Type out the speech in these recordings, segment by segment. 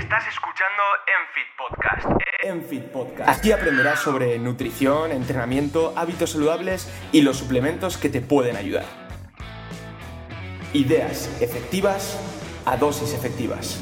Estás escuchando Enfit Podcast. Enfit Podcast. Aquí aprenderás sobre nutrición, entrenamiento, hábitos saludables y los suplementos que te pueden ayudar. Ideas efectivas a dosis efectivas.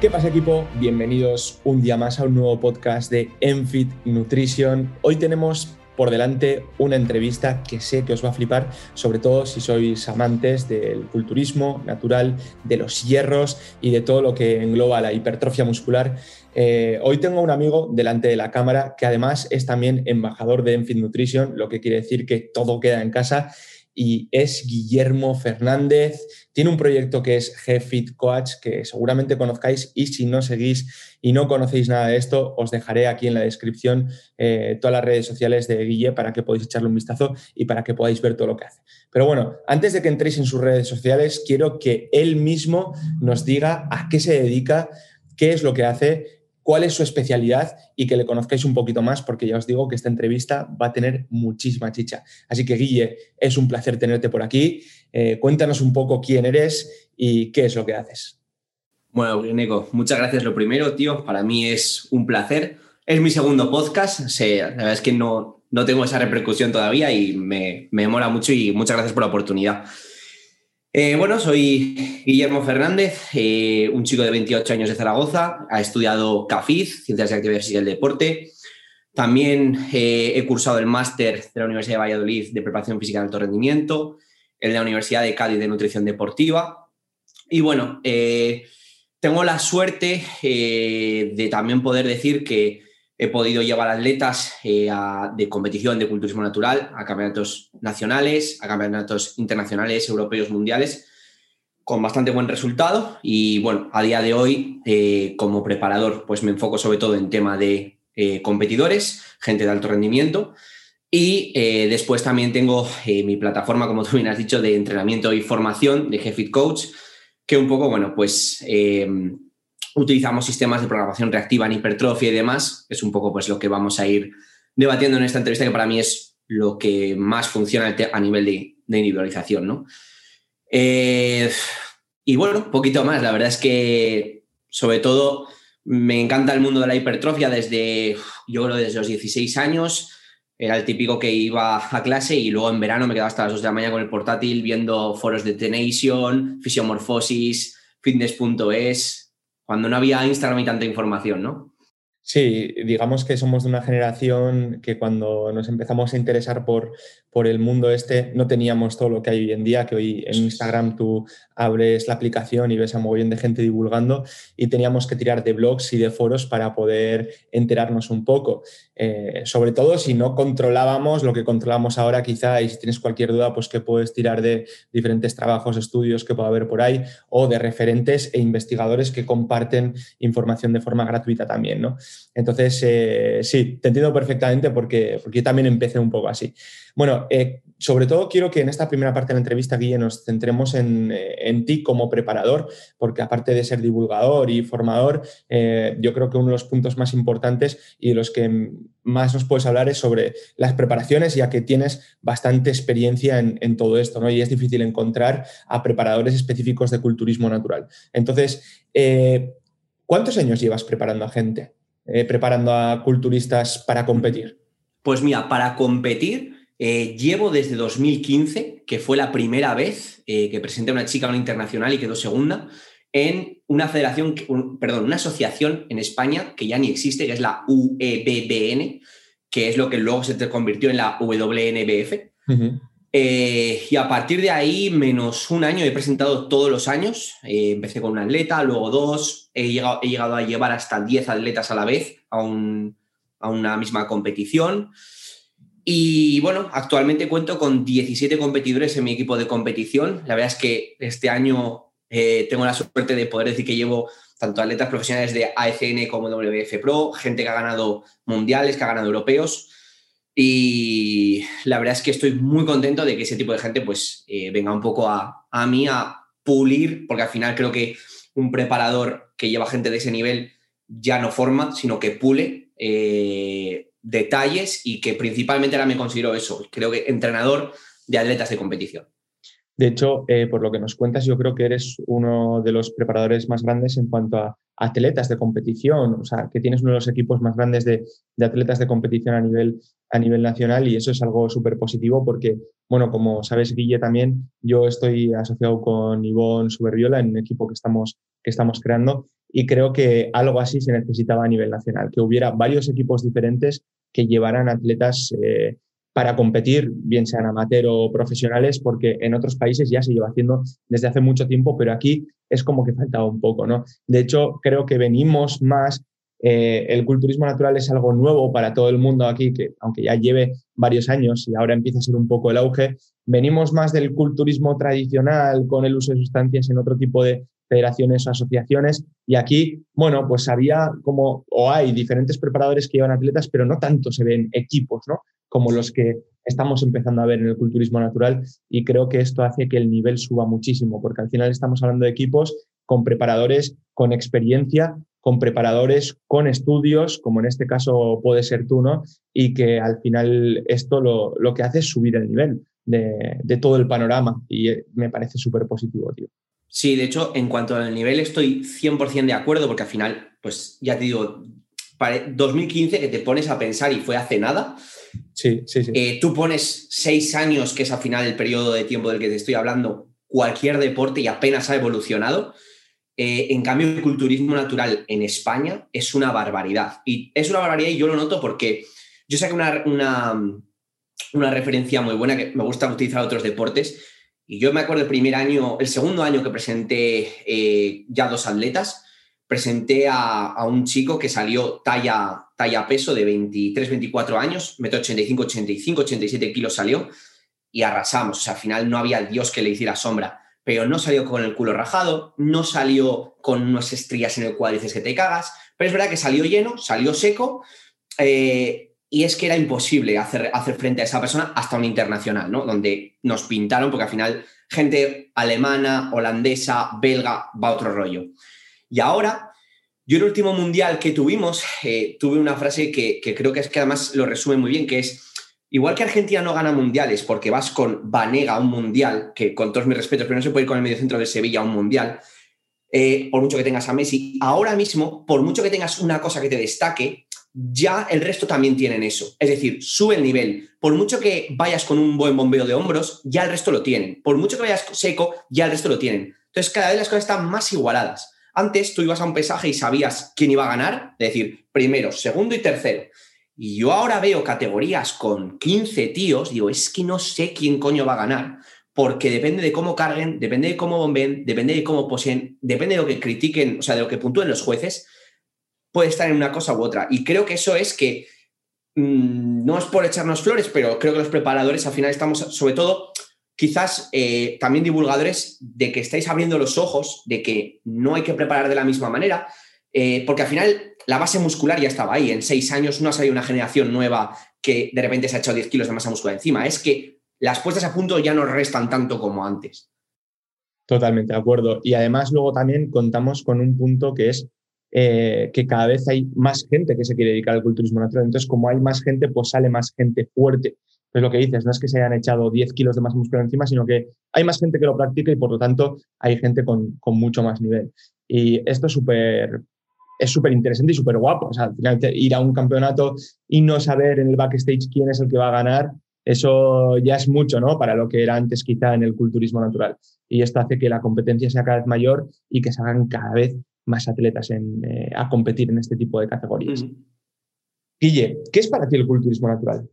¿Qué pasa equipo? Bienvenidos un día más a un nuevo podcast de Enfit Nutrition. Hoy tenemos por delante una entrevista que sé que os va a flipar, sobre todo si sois amantes del culturismo natural, de los hierros y de todo lo que engloba la hipertrofia muscular. Eh, hoy tengo un amigo delante de la cámara que además es también embajador de Enfit Nutrition, lo que quiere decir que todo queda en casa y es Guillermo Fernández. Tiene un proyecto que es GFit Coach, que seguramente conozcáis y si no seguís y no conocéis nada de esto, os dejaré aquí en la descripción eh, todas las redes sociales de Guille para que podáis echarle un vistazo y para que podáis ver todo lo que hace. Pero bueno, antes de que entréis en sus redes sociales, quiero que él mismo nos diga a qué se dedica, qué es lo que hace cuál es su especialidad y que le conozcáis un poquito más, porque ya os digo que esta entrevista va a tener muchísima chicha. Así que, Guille, es un placer tenerte por aquí. Eh, cuéntanos un poco quién eres y qué es lo que haces. Bueno, Nico, muchas gracias. Lo primero, tío, para mí es un placer. Es mi segundo podcast. la verdad es que no, no tengo esa repercusión todavía y me, me mola mucho y muchas gracias por la oportunidad. Eh, bueno, soy Guillermo Fernández, eh, un chico de 28 años de Zaragoza, ha estudiado CAFIZ, Ciencias y Actividades y del Deporte. También eh, he cursado el máster de la Universidad de Valladolid de Preparación Física de Alto Rendimiento, el de la Universidad de Cádiz de Nutrición Deportiva. Y bueno, tengo la suerte de también poder decir que He podido llevar atletas eh, de competición de culturismo natural a campeonatos nacionales, a campeonatos internacionales, europeos, mundiales, con bastante buen resultado. Y bueno, a día de hoy, eh, como preparador, pues me enfoco sobre todo en tema de eh, competidores, gente de alto rendimiento. Y después también tengo mi plataforma, como tú bien has dicho, de entrenamiento y formación de GFIT Coach, que un poco, bueno, pues utilizamos sistemas de programación reactiva en hipertrofia y demás. Es un poco pues lo que vamos a ir debatiendo en esta entrevista, que para mí es lo que más funciona a nivel de, individualización, ¿no? Eh, y bueno, poquito más. La verdad es que, sobre todo, me encanta el mundo de la hipertrofia desde, yo creo, desde los 16 años. Era el típico que iba a clase y luego en verano me quedaba hasta las 2 de la mañana con el portátil viendo foros de Tenation, Fisiomorfosis, Fitness.es, cuando no había Instagram y tanta información, ¿no? Sí, digamos que somos de una generación que cuando nos empezamos a interesar por, por el mundo este no teníamos todo lo que hay hoy en día, que hoy en Instagram tú abres la aplicación y ves a mogollón de gente divulgando y teníamos que tirar de blogs y de foros para poder enterarnos un poco. Eh, sobre todo si no controlábamos lo que controlamos ahora quizá y si tienes cualquier duda pues que puedes tirar de diferentes trabajos, estudios que pueda haber por ahí o de referentes e investigadores que comparten información de forma gratuita también, ¿no? Entonces, eh, sí, te entiendo perfectamente porque, porque yo también empecé un poco así. Bueno, eh, sobre todo quiero que en esta primera parte de la entrevista, Guille, nos centremos en, eh, ti como preparador, porque aparte de ser divulgador y formador, yo creo que uno de los puntos más importantes y los que más nos puedes hablar es sobre las preparaciones, ya que tienes bastante experiencia en, todo esto, ¿no? Y es difícil encontrar a preparadores específicos de culturismo natural. Entonces, ¿cuántos años llevas preparando a gente? Eh, preparando a culturistas para competir? Pues mira, para competir eh, llevo desde 2015, que fue la primera vez eh, que presenté a una chica a una internacional y quedó segunda, en una federación, perdón, una asociación en España que ya ni existe, que es la UEBBN, que es lo que luego se convirtió en la WNBF. y a partir de ahí, menos un año, he presentado todos los años. empecé con un atleta, luego dos, he llegado, a llevar hasta 10 atletas a la vez a, una misma competición. Y bueno, actualmente cuento con 17 competidores en mi equipo de competición. La verdad es que este año eh, tengo la suerte de poder decir que llevo tanto atletas profesionales de AECN como WF Pro, gente que ha ganado mundiales, que ha ganado europeos. Y la verdad es que estoy muy contento de que ese tipo de gente pues eh, venga un poco a, a mí a pulir, porque al final creo que un preparador que lleva gente de ese nivel ya no forma, sino que pule eh, detalles y que principalmente ahora me considero eso, creo que entrenador de atletas de competición. De hecho, eh, por lo que nos cuentas, yo creo que eres uno de los preparadores más grandes en cuanto a atletas de competición, o sea, que tienes uno de los equipos más grandes de, atletas de competición a nivel, a nivel nacional y eso es algo súper positivo porque, bueno, como sabes, Guille, también yo estoy asociado con Ivonne Superviola en un equipo que estamos, que estamos creando y creo que algo así se necesitaba a nivel nacional, que hubiera varios equipos diferentes que llevaran atletas eh, para competir, bien sean amateur o profesionales, porque en otros países ya se lleva haciendo desde hace mucho tiempo, pero aquí es como que faltaba un poco, ¿no? De hecho, creo que venimos más, eh, el culturismo natural es algo nuevo para todo el mundo aquí, que aunque ya lleve varios años y ahora empieza a ser un poco el auge, venimos más del culturismo tradicional con el uso de sustancias en otro tipo de federaciones o asociaciones. Y aquí, bueno, pues había como, o hay diferentes preparadores que llevan atletas, pero no tanto se ven equipos, ¿no? como los que estamos empezando a ver en el culturismo natural y creo que esto hace que el nivel suba muchísimo, porque al final estamos hablando de equipos con preparadores con experiencia, con preparadores con estudios, como en este caso puede ser tú, ¿no? Y que al final esto lo, lo que hace es subir el nivel de, de todo el panorama y eh, me parece súper positivo, tío. Sí, de hecho, en cuanto al nivel estoy 100% de acuerdo, porque al final, pues ya te digo, para 2015 que te pones a pensar y fue hace nada, Sí, sí, sí. Eh, tú pones seis años, que es al final el periodo de tiempo del que te estoy hablando, cualquier deporte y apenas ha evolucionado. Eh, en cambio, el culturismo natural en España es una barbaridad. Y es una barbaridad y yo lo noto porque yo saqué una, una, referencia muy buena que me gusta utilizar otros deportes. Y yo me acuerdo el primer año, el segundo año que presenté eh, ya dos atletas, presenté a, un chico que salió talla, talla peso de 23, 24 años, metro 85, 85, 87 kilos salió y arrasamos. O sea, al final no había Dios que le hiciera sombra, pero no salió con el culo rajado, no salió con unas estrías en el cuádriceps que te cagas, pero es verdad que salió lleno, salió seco. Eh, y es que era imposible hacer, hacer frente a esa persona hasta un internacional, ¿no? Donde nos pintaron, porque al final gente alemana, holandesa, belga, va otro rollo. Y ahora, yo el último mundial que tuvimos, eh, tuve una frase que, creo que es que además lo resume muy bien, que es, igual que Argentina no gana mundiales porque vas con Vanega a un mundial, que con todos mis respetos, pero no se puede ir con el mediocentro de Sevilla a un mundial, eh, por mucho que tengas a Messi, ahora mismo, por mucho que tengas una cosa que te destaque, ya el resto también tienen eso. Es decir, sube el nivel. Por mucho que vayas con un buen bombeo de hombros, ya el resto lo tienen. Por mucho que vayas seco, ya el resto lo tienen. Entonces, cada vez las cosas están más igualadas. Antes tú ibas a un pesaje y sabías quién iba a ganar, es decir, primero, segundo y tercero. Y yo ahora veo categorías con 15 tíos, digo, es que no sé quién coño va a ganar, porque depende de cómo carguen, depende de cómo bomben, depende de cómo poseen, depende de lo que critiquen, o sea, de lo que puntúen los jueces, puede estar en una cosa u otra. Y creo que eso es que, mm, no es por echarnos flores, pero creo que los preparadores al final estamos, sobre todo, quizás eh, también divulgadores de que estáis abriendo los ojos, de que no hay que preparar de la misma manera, eh, porque al final la base muscular ya estaba ahí. En seis años no ha salido una generación nueva que de repente se ha echado 10 kilos de masa muscular encima. Es que las puestas a punto ya no restan tanto como antes. Totalmente de acuerdo. Y además luego también contamos con un punto que es eh, que cada vez hay más gente que se quiere dedicar al culturismo natural. Entonces, como hay más gente, pues sale más gente fuerte es lo que dices, no es que se hayan echado 10 kilos de más músculo encima, sino que hay más gente que lo practica y por lo tanto hay gente con, mucho más nivel. Y esto es súper es interesante y súper guapo. O sea, ir a un campeonato y no saber en el backstage quién es el que va a ganar, eso ya es mucho, ¿no? Para lo que era antes quizá en el culturismo natural. Y esto hace que la competencia sea cada vez mayor y que se hagan cada vez más atletas eh, a competir en este tipo de categorías. Guille, ¿qué es para ti el culturismo natural?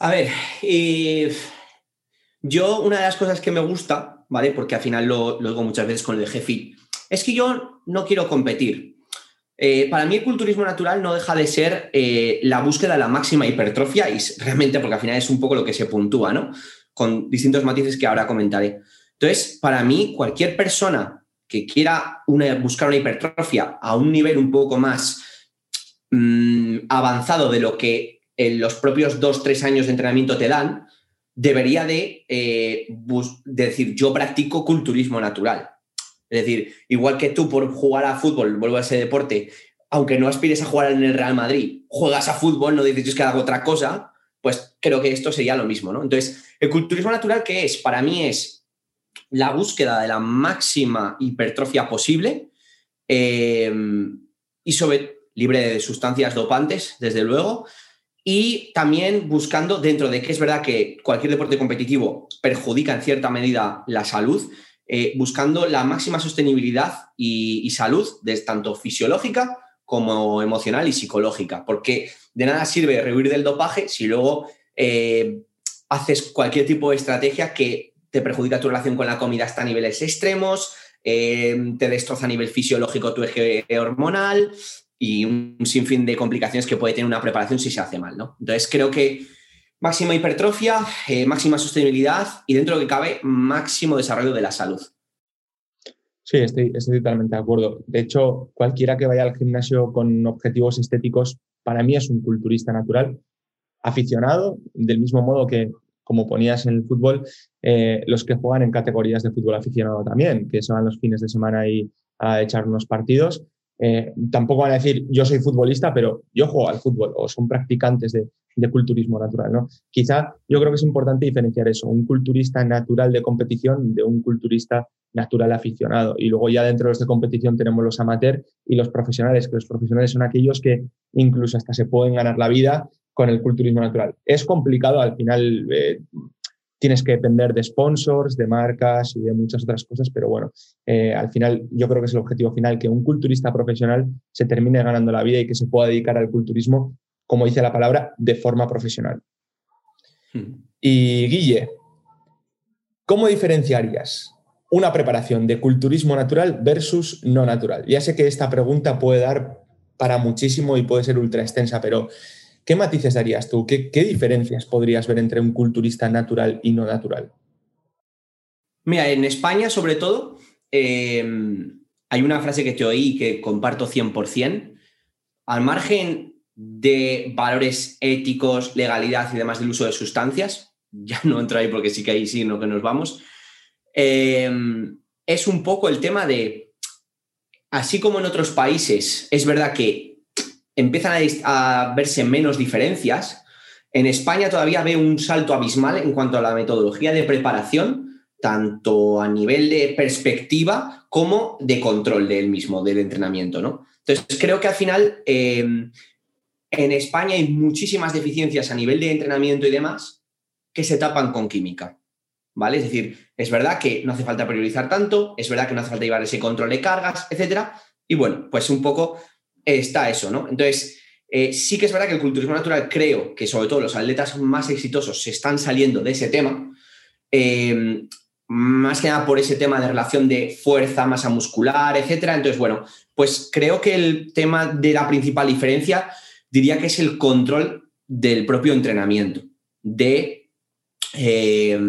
A ver, yo una de las cosas que me gusta, ¿vale? Porque al final lo, digo muchas veces con el jefe, es que yo no quiero competir. Eh, para mí el culturismo natural no deja de ser eh, la búsqueda de la máxima hipertrofia y realmente porque al final es un poco lo que se puntúa, ¿no? Con distintos matices que ahora comentaré. Entonces, para mí, cualquier persona que quiera buscar una hipertrofia a un nivel un poco más mm, avanzado de lo que en los propios dos, tres años de entrenamiento te dan, debería de, eh, decir, yo practico culturismo natural. Es decir, igual que tú por jugar a fútbol, vuelvo a ese deporte, aunque no aspires a jugar en el Real Madrid, juegas a fútbol, no dices que hago otra cosa, pues creo que esto sería lo mismo, ¿no? Entonces, el culturismo natural, ¿qué es? Para mí es la búsqueda de la máxima hipertrofia posible eh, y sobre libre de sustancias dopantes, desde luego, y también buscando, dentro de que es verdad que cualquier deporte competitivo perjudica en cierta medida la salud, eh, buscando la máxima sostenibilidad y, salud, de, tanto fisiológica como emocional y psicológica, porque de nada sirve rehuir del dopaje si luego eh, haces cualquier tipo de estrategia que te perjudica tu relación con la comida hasta niveles extremos, eh, te destroza a nivel fisiológico tu eje hormonal, y un sinfín de complicaciones que puede tener una preparación si se hace mal, ¿no? Entonces creo que máxima hipertrofia, eh, máxima sostenibilidad y dentro de lo que cabe, máximo desarrollo de la salud. Sí, estoy, estoy totalmente de acuerdo. De hecho, cualquiera que vaya al gimnasio con objetivos estéticos, para mí es un culturista natural, aficionado, del mismo modo que, como ponías en el fútbol, eh, los que juegan en categorías de fútbol aficionado también, que se los fines de semana y a echar unos partidos eh, tampoco van a decir yo soy futbolista, pero yo juego al fútbol o son practicantes de, culturismo natural. ¿no? Quizá yo creo que es importante diferenciar eso, un culturista natural de competición de un culturista natural aficionado. Y luego ya dentro de los de competición tenemos los amateurs y los profesionales, que los profesionales son aquellos que incluso hasta se pueden ganar la vida con el culturismo natural. Es complicado al final. Eh, tienes que depender de sponsors, de marcas y de muchas otras cosas, pero bueno, eh, al final yo creo que es el objetivo final, que un culturista profesional se termine ganando la vida y que se pueda dedicar al culturismo, como dice la palabra, de forma profesional. Hmm. Y Guille, ¿cómo diferenciarías una preparación de culturismo natural versus no natural? Ya sé que esta pregunta puede dar para muchísimo y puede ser ultra extensa, pero ¿Qué matices darías tú? ¿Qué, diferencias podrías ver entre un culturista natural y no natural? Mira, en España sobre todo eh, hay una frase que te oí que comparto 100%. Al margen de valores éticos, legalidad y demás del uso de sustancias, ya no entro ahí porque sí que ahí sí, no que nos vamos, eh, es un poco el tema de, así como en otros países, es verdad que empiezan a, verse menos diferencias. En España todavía veo un salto abismal en cuanto a la metodología de preparación, tanto a nivel de perspectiva como de control del mismo, del entrenamiento. ¿no? Entonces, creo que al final em, en España hay muchísimas deficiencias a nivel de entrenamiento y demás que se tapan con química. ¿Vale? Es decir, es verdad que no hace falta priorizar tanto, es verdad que no hace falta llevar ese control de cargas, etcétera. Y bueno, pues un poco está eso, ¿no? Entonces, eh, sí que es verdad que el culturismo natural creo que sobre todo los atletas más exitosos se están saliendo de ese tema, eh, más que nada por ese tema de relación de fuerza, masa muscular, etcétera. Entonces, bueno, pues creo que el tema de la principal diferencia diría que es el control del propio entrenamiento, de eh,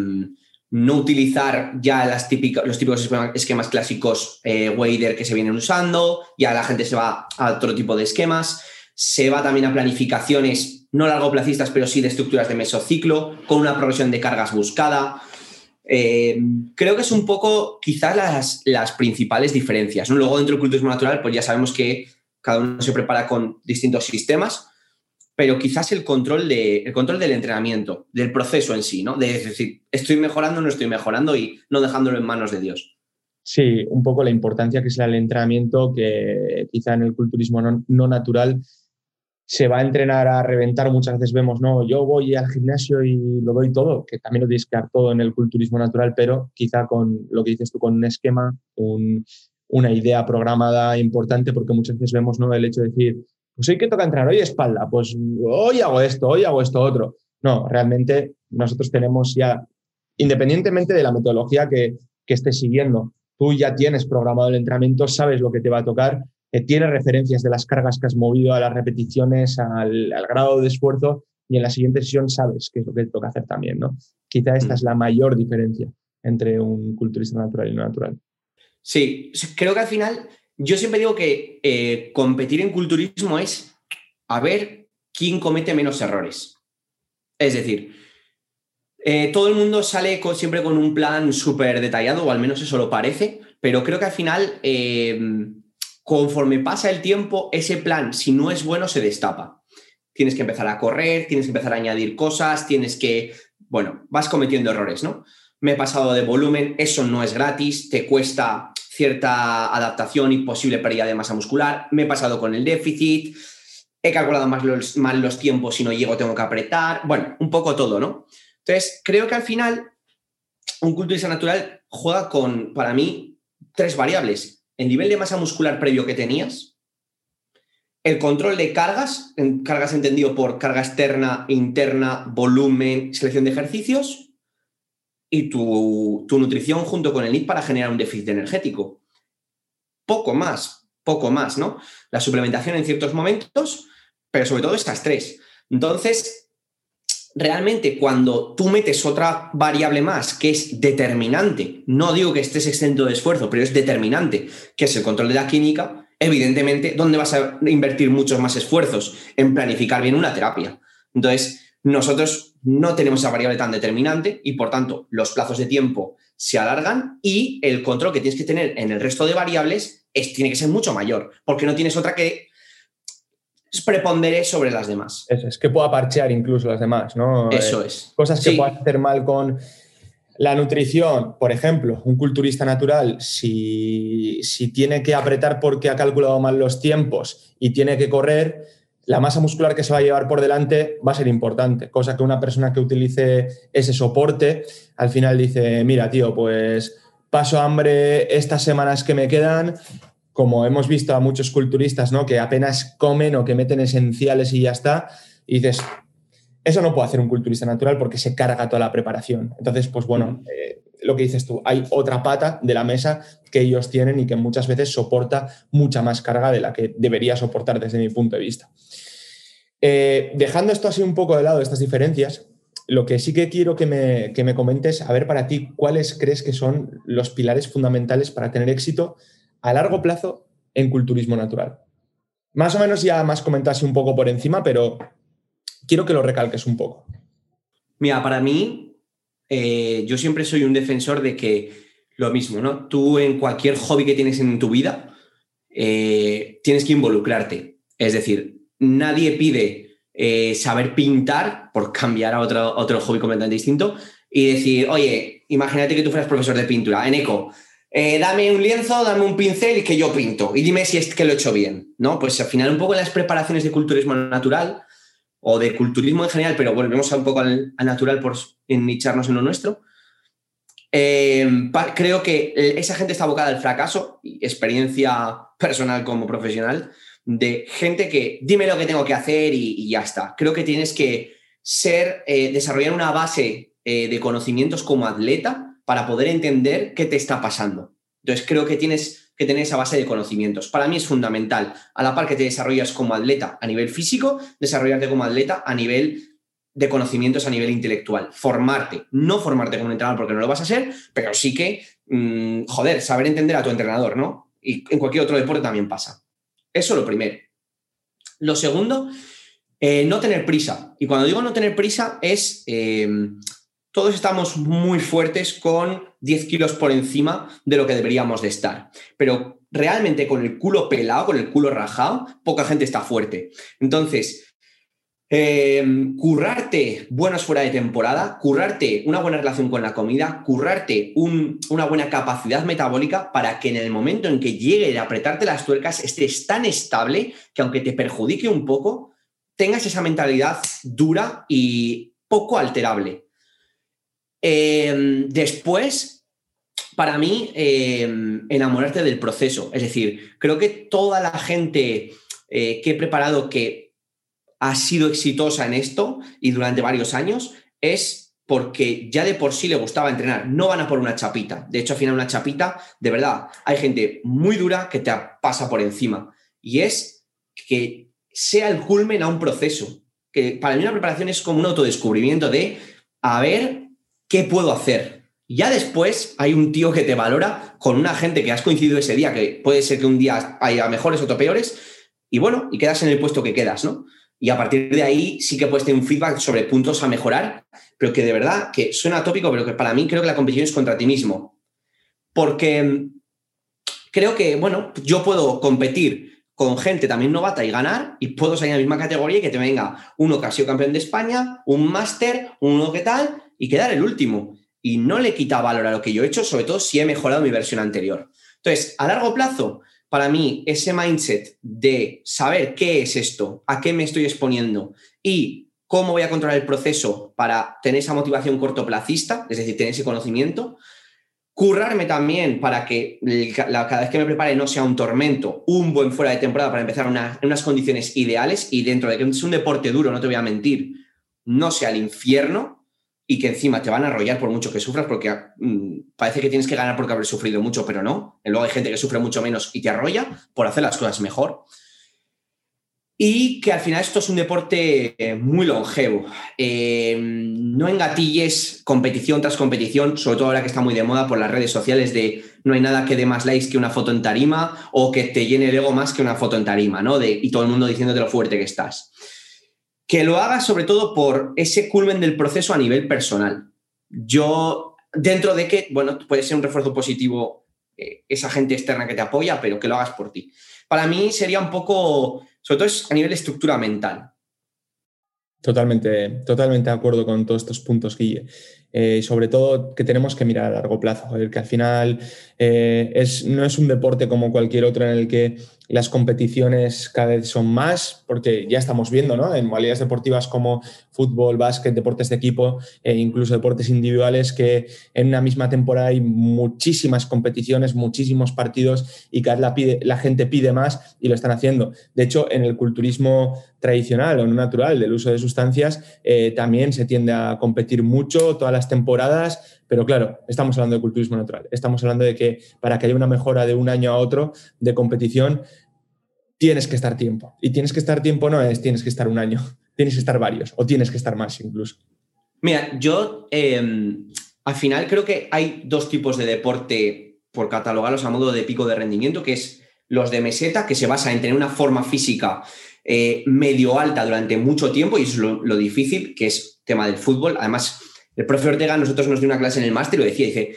no utilizar ya las los típicos esquemas clásicos eh, Wader que se vienen usando, ya la gente se va a otro tipo de esquemas, se va también a planificaciones no largoplacistas, pero sí de estructuras de mesociclo, con una progresión de cargas buscada. Eh, creo que es un poco quizás las, las principales diferencias. Luego dentro del culturismo natural, pues ya sabemos que cada uno se prepara con distintos sistemas, pero quizás el control, de, el control del entrenamiento, del proceso en sí, ¿no? De decir, estoy mejorando, no estoy mejorando y no dejándolo en manos de Dios. Sí, un poco la importancia que es el entrenamiento, que quizá en el culturismo no, natural se va a entrenar a reventar. Muchas veces vemos, no, yo voy al gimnasio y lo doy todo, que también lo tienes que dar todo en el culturismo natural, pero quizá con lo que dices tú, con un esquema, una idea programada importante, porque muchas veces vemos ¿no? el hecho de decir, pues hoy que toca entrenar, hoy espalda, pues hoy hago esto, hoy hago esto otro. No, realmente nosotros tenemos ya, independientemente de la metodología que, que estés siguiendo, tú ya tienes programado el entrenamiento, sabes lo que te va a tocar, eh, tienes referencias de las cargas que has movido, a las repeticiones, al, grado de esfuerzo y en la siguiente sesión sabes qué es lo que te toca hacer también, ¿no? Quizá esta mm. es la mayor diferencia entre un culturista natural y no natural. Sí, creo que al final yo siempre digo que eh, competir en culturismo es a ver quién comete menos errores. Es decir, eh, todo el mundo sale siempre con un plan súper detallado, o al menos eso lo parece, pero creo que al final, eh, conforme pasa el tiempo, ese plan, si no es bueno, se destapa. tienes que empezar a correr, tienes que empezar a añadir cosas, tienes que, bueno, vas cometiendo errores, ¿no? Me he pasado de volumen, eso no es gratis, te cuesta cierta adaptación y posible pérdida de masa muscular, me he pasado con el déficit, he calculado mal los, mal los tiempos, si no llego tengo que apretar, bueno, un poco todo, ¿no? Entonces, creo que al final un culturista natural juega con, para mí, tres variables. El nivel de masa muscular previo que tenías, el control de cargas, cargas entendido por carga externa, interna, volumen, selección de ejercicios, y tu, nutrición junto con el NIT para generar un déficit energético. Poco más, poco más, ¿no? La suplementación en ciertos momentos, pero sobre todo estas tres. Entonces, realmente cuando tú metes otra variable más que es determinante, no digo que estés exento de esfuerzo, pero es determinante, que es el control de la química, evidentemente, ¿dónde vas a invertir muchos más esfuerzos? En planificar bien una terapia. Entonces, nosotros no tenemos esa variable tan determinante y, por tanto, los plazos de tiempo se alargan y el control que tienes que tener en el resto de variables es, tiene que ser mucho mayor, porque no tienes otra que prepondere sobre las demás. Eso es, que pueda parchear incluso las demás, ¿no? Eso eh, es. Cosas que puedas hacer mal con la nutrición, por ejemplo, un culturista natural, si, si tiene que apretar porque ha calculado mal los tiempos y tiene que correr, la masa muscular que se va a llevar por delante va a ser importante, cosa que una persona que utilice ese soporte al final dice, mira, tío, pues paso hambre estas semanas que me quedan como hemos visto a muchos culturistas, ¿no? Que apenas comen o que meten esenciales y ya está, y dices, eso no puede hacer un culturista natural porque se carga toda la preparación. Entonces, pues bueno, eh, lo que dices tú, hay otra pata de la mesa que ellos tienen y que muchas veces soporta mucha más carga de la que debería soportar desde mi punto de vista. Eh, dejando esto así un poco de lado, estas diferencias, lo que sí que quiero que me, que me comentes, a ver para ti, ¿cuáles crees que son los pilares fundamentales para tener éxito a largo plazo en culturismo natural. Más o menos ya más comentaste un poco por encima, pero quiero que lo recalques un poco. Mira, para mí, eh, yo siempre soy un defensor de que lo mismo, ¿no? Tú en cualquier hobby que tienes en tu vida, eh, tienes que involucrarte. Es decir, nadie pide eh, saber pintar por cambiar a otro, otro hobby completamente distinto y decir, oye, imagínate que tú fueras profesor de pintura en eco dame un lienzo, dame un pincel y que yo pinto. Y dime si es que lo he hecho bien, ¿no? Pues al final un poco en las preparaciones de culturismo natural o de culturismo en general, pero volvemos un poco al, natural por nicharnos en lo nuestro. Eh, creo que esa gente está abocada al fracaso, experiencia personal como profesional, de gente que dime lo que tengo que hacer y, ya está. Creo que tienes que ser, eh, desarrollar una base de conocimientos como atleta para poder entender qué te está pasando. Entonces creo que tienes que tener esa base de conocimientos. Para mí es fundamental, a la par que te desarrollas como atleta a nivel físico, desarrollarte como atleta a nivel de conocimientos a nivel intelectual, formarte, no formarte como entrenador porque no lo vas a hacer, pero sí que, mm, joder, saber entender a tu entrenador, ¿no? Y en cualquier otro deporte también pasa. Eso lo primero. Lo segundo, eh, no tener prisa. Y cuando digo no tener prisa es eh, todos estamos muy fuertes con 10 kilos por encima de lo que deberíamos de estar. Pero realmente con el culo pelado, con el culo rajado, poca gente está fuerte. Entonces, em, currarte buenos fuera de temporada, currarte una buena relación con la comida, currarte una buena capacidad metabólica para que en el momento en que llegue a apretarte las tuercas estés tan estable que aunque te perjudique un poco, tengas esa mentalidad dura y poco alterable. Em, después, para mí, em, enamorarte del proceso. Es decir, creo que toda la gente eh, que he preparado que ha sido exitosa en esto y durante varios años es porque ya de por sí le gustaba entrenar. No van a por una chapita. De hecho, al final una chapita, de verdad, hay gente muy dura que te pasa por encima. Y es que sea el culmen a un proceso. Que para mí una preparación es como un autodescubrimiento de, a ver, ¿qué puedo hacer? Ya después hay un tío que te valora con una gente que has coincidido ese día, que puede ser que un día haya mejores o peores, y bueno, y quedas en el puesto que quedas, ¿no? Y a partir de ahí sí que puedes tener un feedback sobre puntos a mejorar, pero que de verdad, que suena tópico, pero que para mí creo que la competición es contra ti mismo. Porque creo que, bueno, yo puedo competir con gente también novata y ganar, y puedo salir en la misma categoría y que te venga uno que ha sido campeón de España, un máster, uno que tal, y quedar el último. Y no le quita valor a lo que yo he hecho, sobre todo si he mejorado mi versión anterior. Entonces, a largo plazo, para mí, ese mindset de saber qué es esto, a qué me estoy exponiendo y cómo voy a controlar el proceso para tener esa motivación cortoplacista, es decir, tener ese conocimiento, currarme también para que cada vez que me prepare no sea un tormento, un buen fuera de temporada para empezar en unas condiciones ideales y dentro de que es un deporte duro, no te voy a mentir, no sea el infierno y que encima te van a arrollar por mucho que sufras porque mm, parece que tienes que ganar porque haber sufrido mucho, pero no. Luego hay gente que sufre mucho menos y te arrolla por hacer las cosas mejor y que al final esto es un deporte eh, muy longevo. Eh, no engatilles competición tras competición, sobre todo ahora que está muy de moda por las redes sociales de no hay nada que dé más likes que una foto en tarima o que te llene el ego más que una foto en tarima, ¿no? De, y todo el mundo diciéndote lo fuerte que estás. Que lo hagas sobre todo por ese culmen del proceso a nivel personal. Yo, dentro de que, bueno, puede ser un refuerzo positivo eh, esa gente externa que te apoya, pero que lo hagas por ti. Para mí sería un poco sobre todo es a nivel estructura mental. Totalmente, totalmente de acuerdo con todos estos puntos, Guille. Eh, sobre todo que tenemos que mirar a largo plazo, que al final eh, es, no es un deporte como cualquier otro en el que las competiciones cada vez son más, porque ya estamos viendo ¿no? en modalidades deportivas como fútbol, básquet, deportes de equipo e incluso deportes individuales, que en una misma temporada hay muchísimas competiciones, muchísimos partidos y cada vez la, gente pide más y lo están haciendo. De hecho, en el culturismo tradicional o no natural del uso de sustancias, eh, también se tiende a competir mucho todas las temporadas, pero claro, estamos hablando de culturismo natural. Estamos hablando de que para que haya una mejora de un año a otro de competición, tienes que estar tiempo. Y tienes que estar tiempo no es tienes que estar un año, tienes que estar varios o tienes que estar más incluso. Mira, yo em, al final creo que hay dos tipos de deporte por catalogarlos a modo de pico de rendimiento, que es los de meseta, que se basa en tener una forma física eh, medio alta durante mucho tiempo, y es lo, difícil, que es tema del fútbol. Además, el profe Ortega nosotros nos dio una clase en el máster y lo decía, dice,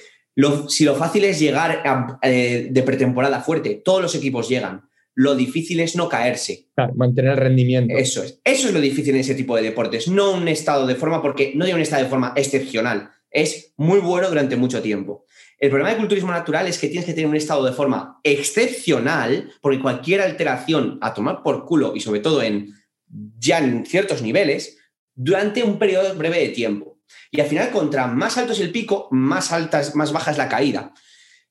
si lo fácil es llegar eh, de pretemporada fuerte, todos los equipos llegan. Lo difícil es no caerse. mantener el rendimiento. Eso es. Eso es lo difícil en ese tipo de deportes. No un estado de forma, porque no hay un estado de forma excepcional. Es muy bueno durante mucho tiempo. El problema del culturismo natural es que tienes que tener un estado de forma excepcional, porque cualquier alteración a tomar por culo, y sobre todo en ya en ciertos niveles, durante un periodo breve de tiempo. Y al final, contra más alto es el pico, más, altas, más baja es la caída.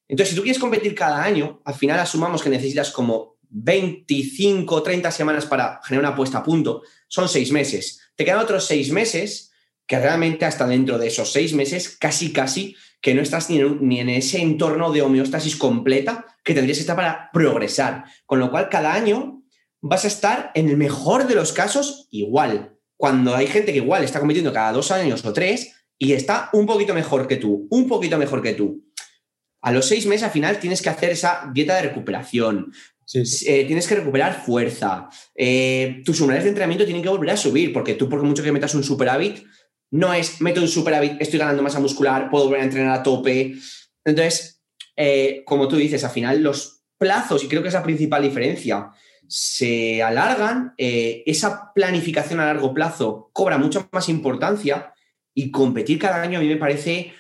Entonces, si tú quieres competir cada año, al final asumamos que necesitas como 25 o 30 semanas para generar una puesta a punto. Son seis meses. Te quedan otros seis meses que realmente hasta dentro de esos seis meses, casi, casi, que no estás ni en, ni en ese entorno de homeostasis completa que tendrías que estar para progresar. Con lo cual, cada año vas a estar, en el mejor de los casos, igual cuando hay gente que igual está compitiendo cada dos años o tres y está un poquito mejor que tú, un poquito mejor que tú. A los seis meses al final tienes que hacer esa dieta de recuperación, eh, tienes que recuperar fuerza, eh, tus umbrales de entrenamiento tienen que volver a subir, porque tú por mucho que metas un superávit, no es meto un superávit, estoy ganando masa muscular, puedo volver a entrenar a tope. Entonces, eh, como tú dices, al final los plazos, y creo que es la principal diferencia, se alargan, eh, esa planificación a largo plazo cobra mucha más importancia y competir cada año a mí me parece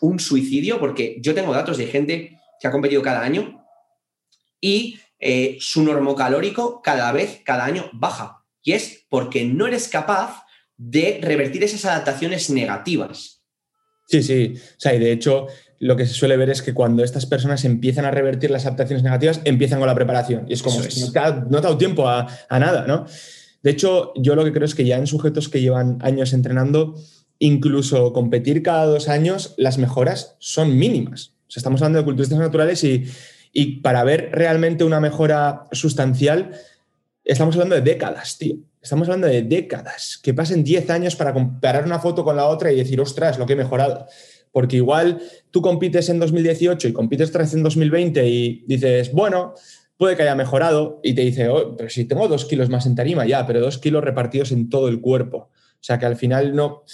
un suicidio porque yo tengo datos de gente que ha competido cada año y eh, su normocalórico cada vez, cada año baja. Y es porque no eres capaz de revertir esas adaptaciones negativas. Sí, sí. O sea, y de hecho, lo que se suele ver es que cuando estas personas empiezan a revertir las adaptaciones negativas, empiezan con la preparación. Y es como, que No, te ha, dado tiempo a, nada, ¿no? De hecho, yo lo que creo es que ya en sujetos que llevan años entrenando, incluso competir cada dos años, las mejoras son mínimas. O sea, estamos hablando de culturistas naturales y, y para ver realmente una mejora sustancial, estamos hablando de décadas, tío. Estamos hablando de décadas. Que pasen 10 años para comparar una foto con la otra y decir, ostras, lo que he mejorado. Porque igual tú compites en 2018 y compites otra en 2020 y dices, bueno, puede que haya mejorado y te dice, oh, pero si tengo dos kilos más en tarima, ya, pero dos kilos repartidos en todo el cuerpo. O sea que al final no,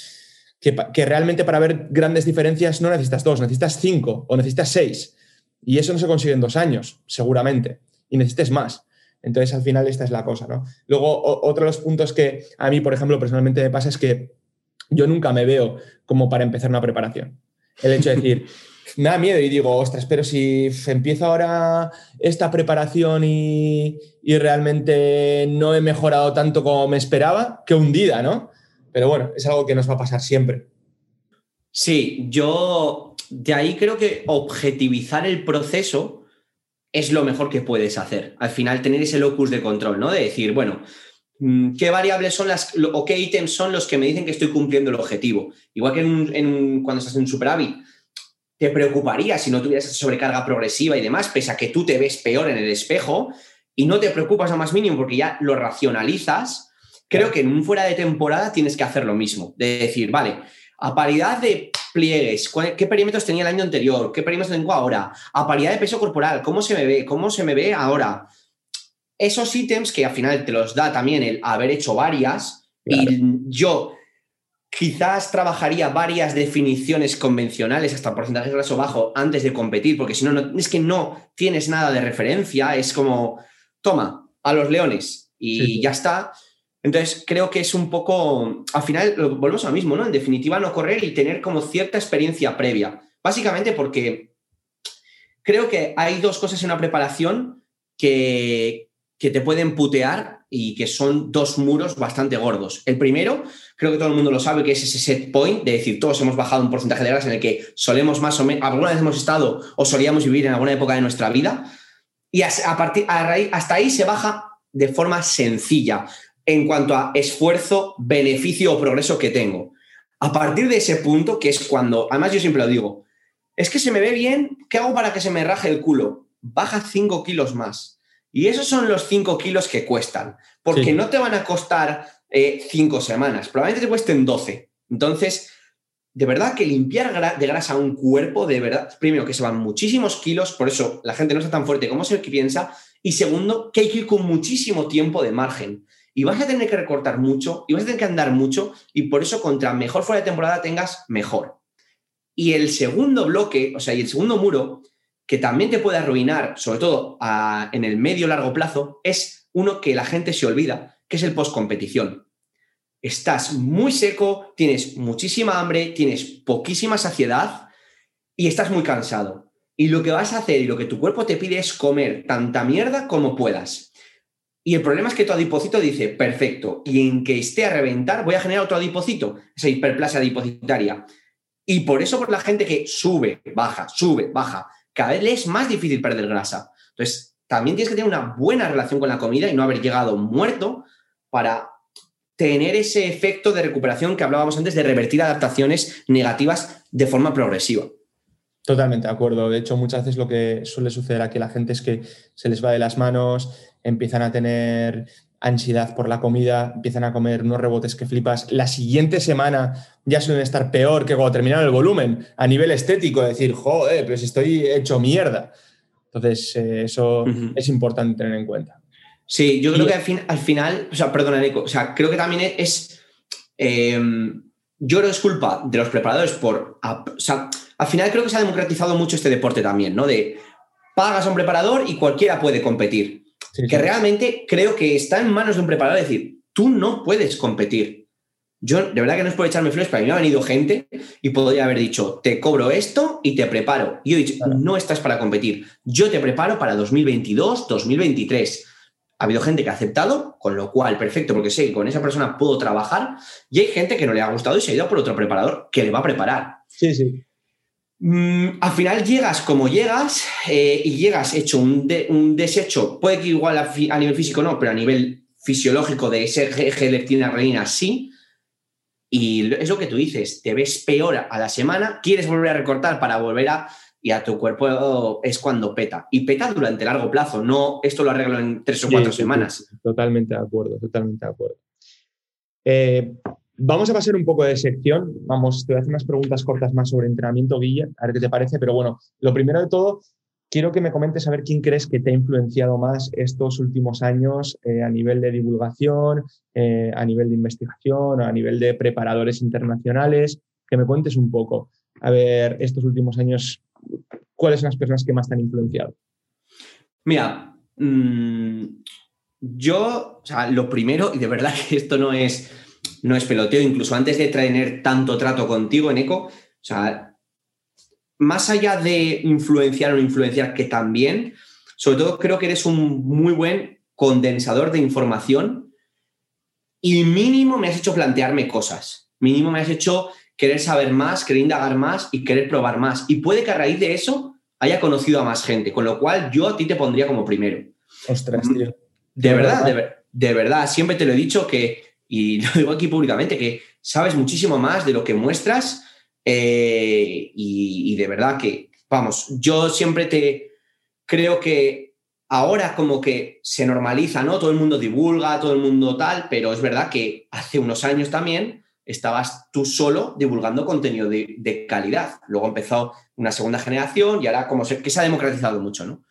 que, que, realmente para ver grandes diferencias no necesitas dos, necesitas cinco o necesitas seis. Y eso no se consigue en dos años, seguramente, y necesites más. Entonces, al final, esta es la cosa, ¿no? Luego, otro de los puntos que a mí, por ejemplo, personalmente me pasa es que yo nunca me veo como para empezar una preparación. El hecho de decir, me da miedo y digo, ostras, pero si empiezo ahora esta preparación y, y, realmente no he mejorado tanto como me esperaba, qué hundida, ¿no? Pero bueno, es algo que nos va a pasar siempre. Sí, yo de ahí creo que objetivizar el proceso es lo mejor que puedes hacer. Al final, tener ese locus de control, ¿no? De decir, bueno, mm, ¿qué variables son las o qué ítems son los que me dicen que estoy cumpliendo el objetivo? Igual que en, cuando estás en un superávit, te preocuparía si no tuvieras esa sobrecarga progresiva y demás, pese a que tú te ves peor en el espejo y no te preocupas a más mínimo porque ya lo racionalizas. Creo que en un fuera de temporada tienes que hacer lo mismo, de decir, vale, a paridad de pliegues, qué perímetros tenía el año anterior, qué perímetros tengo ahora, a paridad de peso corporal, cómo se me ve, cómo se me ve ahora. Esos ítems que al final te los da también el haber hecho varias y yo quizás trabajaría varias definiciones convencionales hasta porcentaje de graso bajo antes de competir, porque si no, no, es que no tienes nada de referencia, es como, toma, a los leones y ya está. Entonces, creo que es un poco, al final, volvemos a lo mismo, ¿no? En definitiva, no correr y tener como cierta experiencia previa. Básicamente porque creo que hay dos cosas en una preparación que, que te pueden putear y que son dos muros bastante gordos. El primero, creo que todo el mundo lo sabe, que es ese set point, de decir, todos hemos bajado un porcentaje de grasa en el que solemos más o menos, alguna vez hemos estado o solíamos vivir en alguna época de nuestra vida, y a, partir, a raíz, hasta ahí se baja de forma sencilla en cuanto a esfuerzo, beneficio o progreso que tengo. A partir de ese punto, que es cuando, además yo siempre lo digo, es que se me ve bien, ¿qué hago para que se me raje el culo? Baja 5 kilos más. Y esos son los 5 kilos que cuestan, porque no te van a costar 5 eh, semanas, probablemente te cuesten 12. Entonces, de verdad que limpiar de grasa un cuerpo, de verdad, primero que se van muchísimos kilos, por eso la gente no está tan fuerte como se piensa, y segundo, que hay que ir con muchísimo tiempo de margen y vas a tener que recortar mucho y vas a tener que andar mucho y por eso contra mejor fuera de temporada tengas mejor. Y el segundo bloque, o sea, y el segundo muro que también te puede arruinar, sobre todo en el medio largo plazo, es uno que la gente se olvida, que es el post-competición. Estás muy seco, tienes muchísima hambre, tienes poquísima saciedad y estás muy cansado. Y lo que vas a hacer y lo que tu cuerpo te pide es comer tanta mierda como puedas. Y el problema es que tu adipocito dice, perfecto, y en que esté a reventar voy a generar otro adipocito, esa hiperplasia adipocitaria. Y por eso por la gente que sube, baja, sube, baja, cada vez le es más difícil perder grasa. Entonces, también tienes que tener una buena relación con la comida y no haber llegado muerto para tener ese efecto de recuperación que hablábamos antes de revertir adaptaciones negativas de forma progresiva. Totalmente de acuerdo. De hecho, muchas veces lo que suele suceder aquí a la gente es que se les va de las manos, empiezan a tener ansiedad por la comida, empiezan a comer unos rebotes que flipas. La siguiente semana ya suelen estar peor que cuando terminaron el volumen, a nivel estético, decir, joder, pero si estoy hecho mierda. Entonces, eh, eso es importante tener en cuenta. Sí, yo creo que al, final, o sea, perdona, Nico, o sea, creo que también es, eh, yo creo que es culpa de los preparadores por, o sea, al final creo que se ha democratizado mucho este deporte también, ¿no? De pagas a un preparador y cualquiera puede competir que realmente creo que está en manos de un preparador decir, tú no puedes competir. Yo, de verdad que no es por echarme flores, pero a mí me ha venido gente y podría haber dicho, te cobro esto y te preparo. Y yo he dicho, no estás para competir. Yo te preparo para 2022, 2023. Ha habido gente que ha aceptado, con lo cual, perfecto, porque sé que con esa persona puedo trabajar. Y hay gente que no le ha gustado y se ha ido por otro preparador que le va a preparar. Sí, sí. Mm, al final llegas como llegas eh, y llegas hecho un, desecho, puede que igual a, nivel físico no, pero a nivel fisiológico de ese eje leptina renina sí. Y es lo que tú dices, te ves peor a la semana, quieres volver a recortar para volver a... Y a tu cuerpo es cuando peta. Y peta durante largo plazo, no esto lo arreglo en tres o cuatro semanas. totalmente de acuerdo, totalmente de acuerdo. Eh, Vamos a pasar un poco de sección. Vamos, te voy a hacer unas preguntas cortas más sobre entrenamiento, Guille, a ver qué te parece. Pero bueno, lo primero de todo, quiero que me comentes a ver quién crees que te ha influenciado más estos últimos años eh, a nivel de divulgación, eh, a nivel de investigación, a nivel de preparadores internacionales. Que me cuentes un poco, a ver, estos últimos años, cuáles son las personas que más te han influenciado. Mira, mm, yo, o sea, lo primero, y de verdad que esto no es, no es peloteo, incluso antes de tener tanto trato contigo en ECO, o sea, más allá de influenciar o no influenciar, que también, sobre todo creo que eres un muy buen condensador de información y mínimo me has hecho plantearme cosas, mínimo me has hecho querer saber más, querer indagar más y querer probar más. Y puede que a raíz de eso haya conocido a más gente, con lo cual yo a ti te pondría como primero. Ostras, tío. De, verdad, de, verdad, siempre te lo he dicho que, y lo digo aquí públicamente, que sabes muchísimo más de lo que muestras eh, y, de verdad que, vamos, yo siempre te creo que ahora como que se normaliza, ¿no? Todo el mundo divulga, todo el mundo tal, pero es verdad que hace unos años también estabas tú solo divulgando contenido de, calidad. Luego empezó una segunda generación y ahora como que se ha democratizado mucho, ¿no?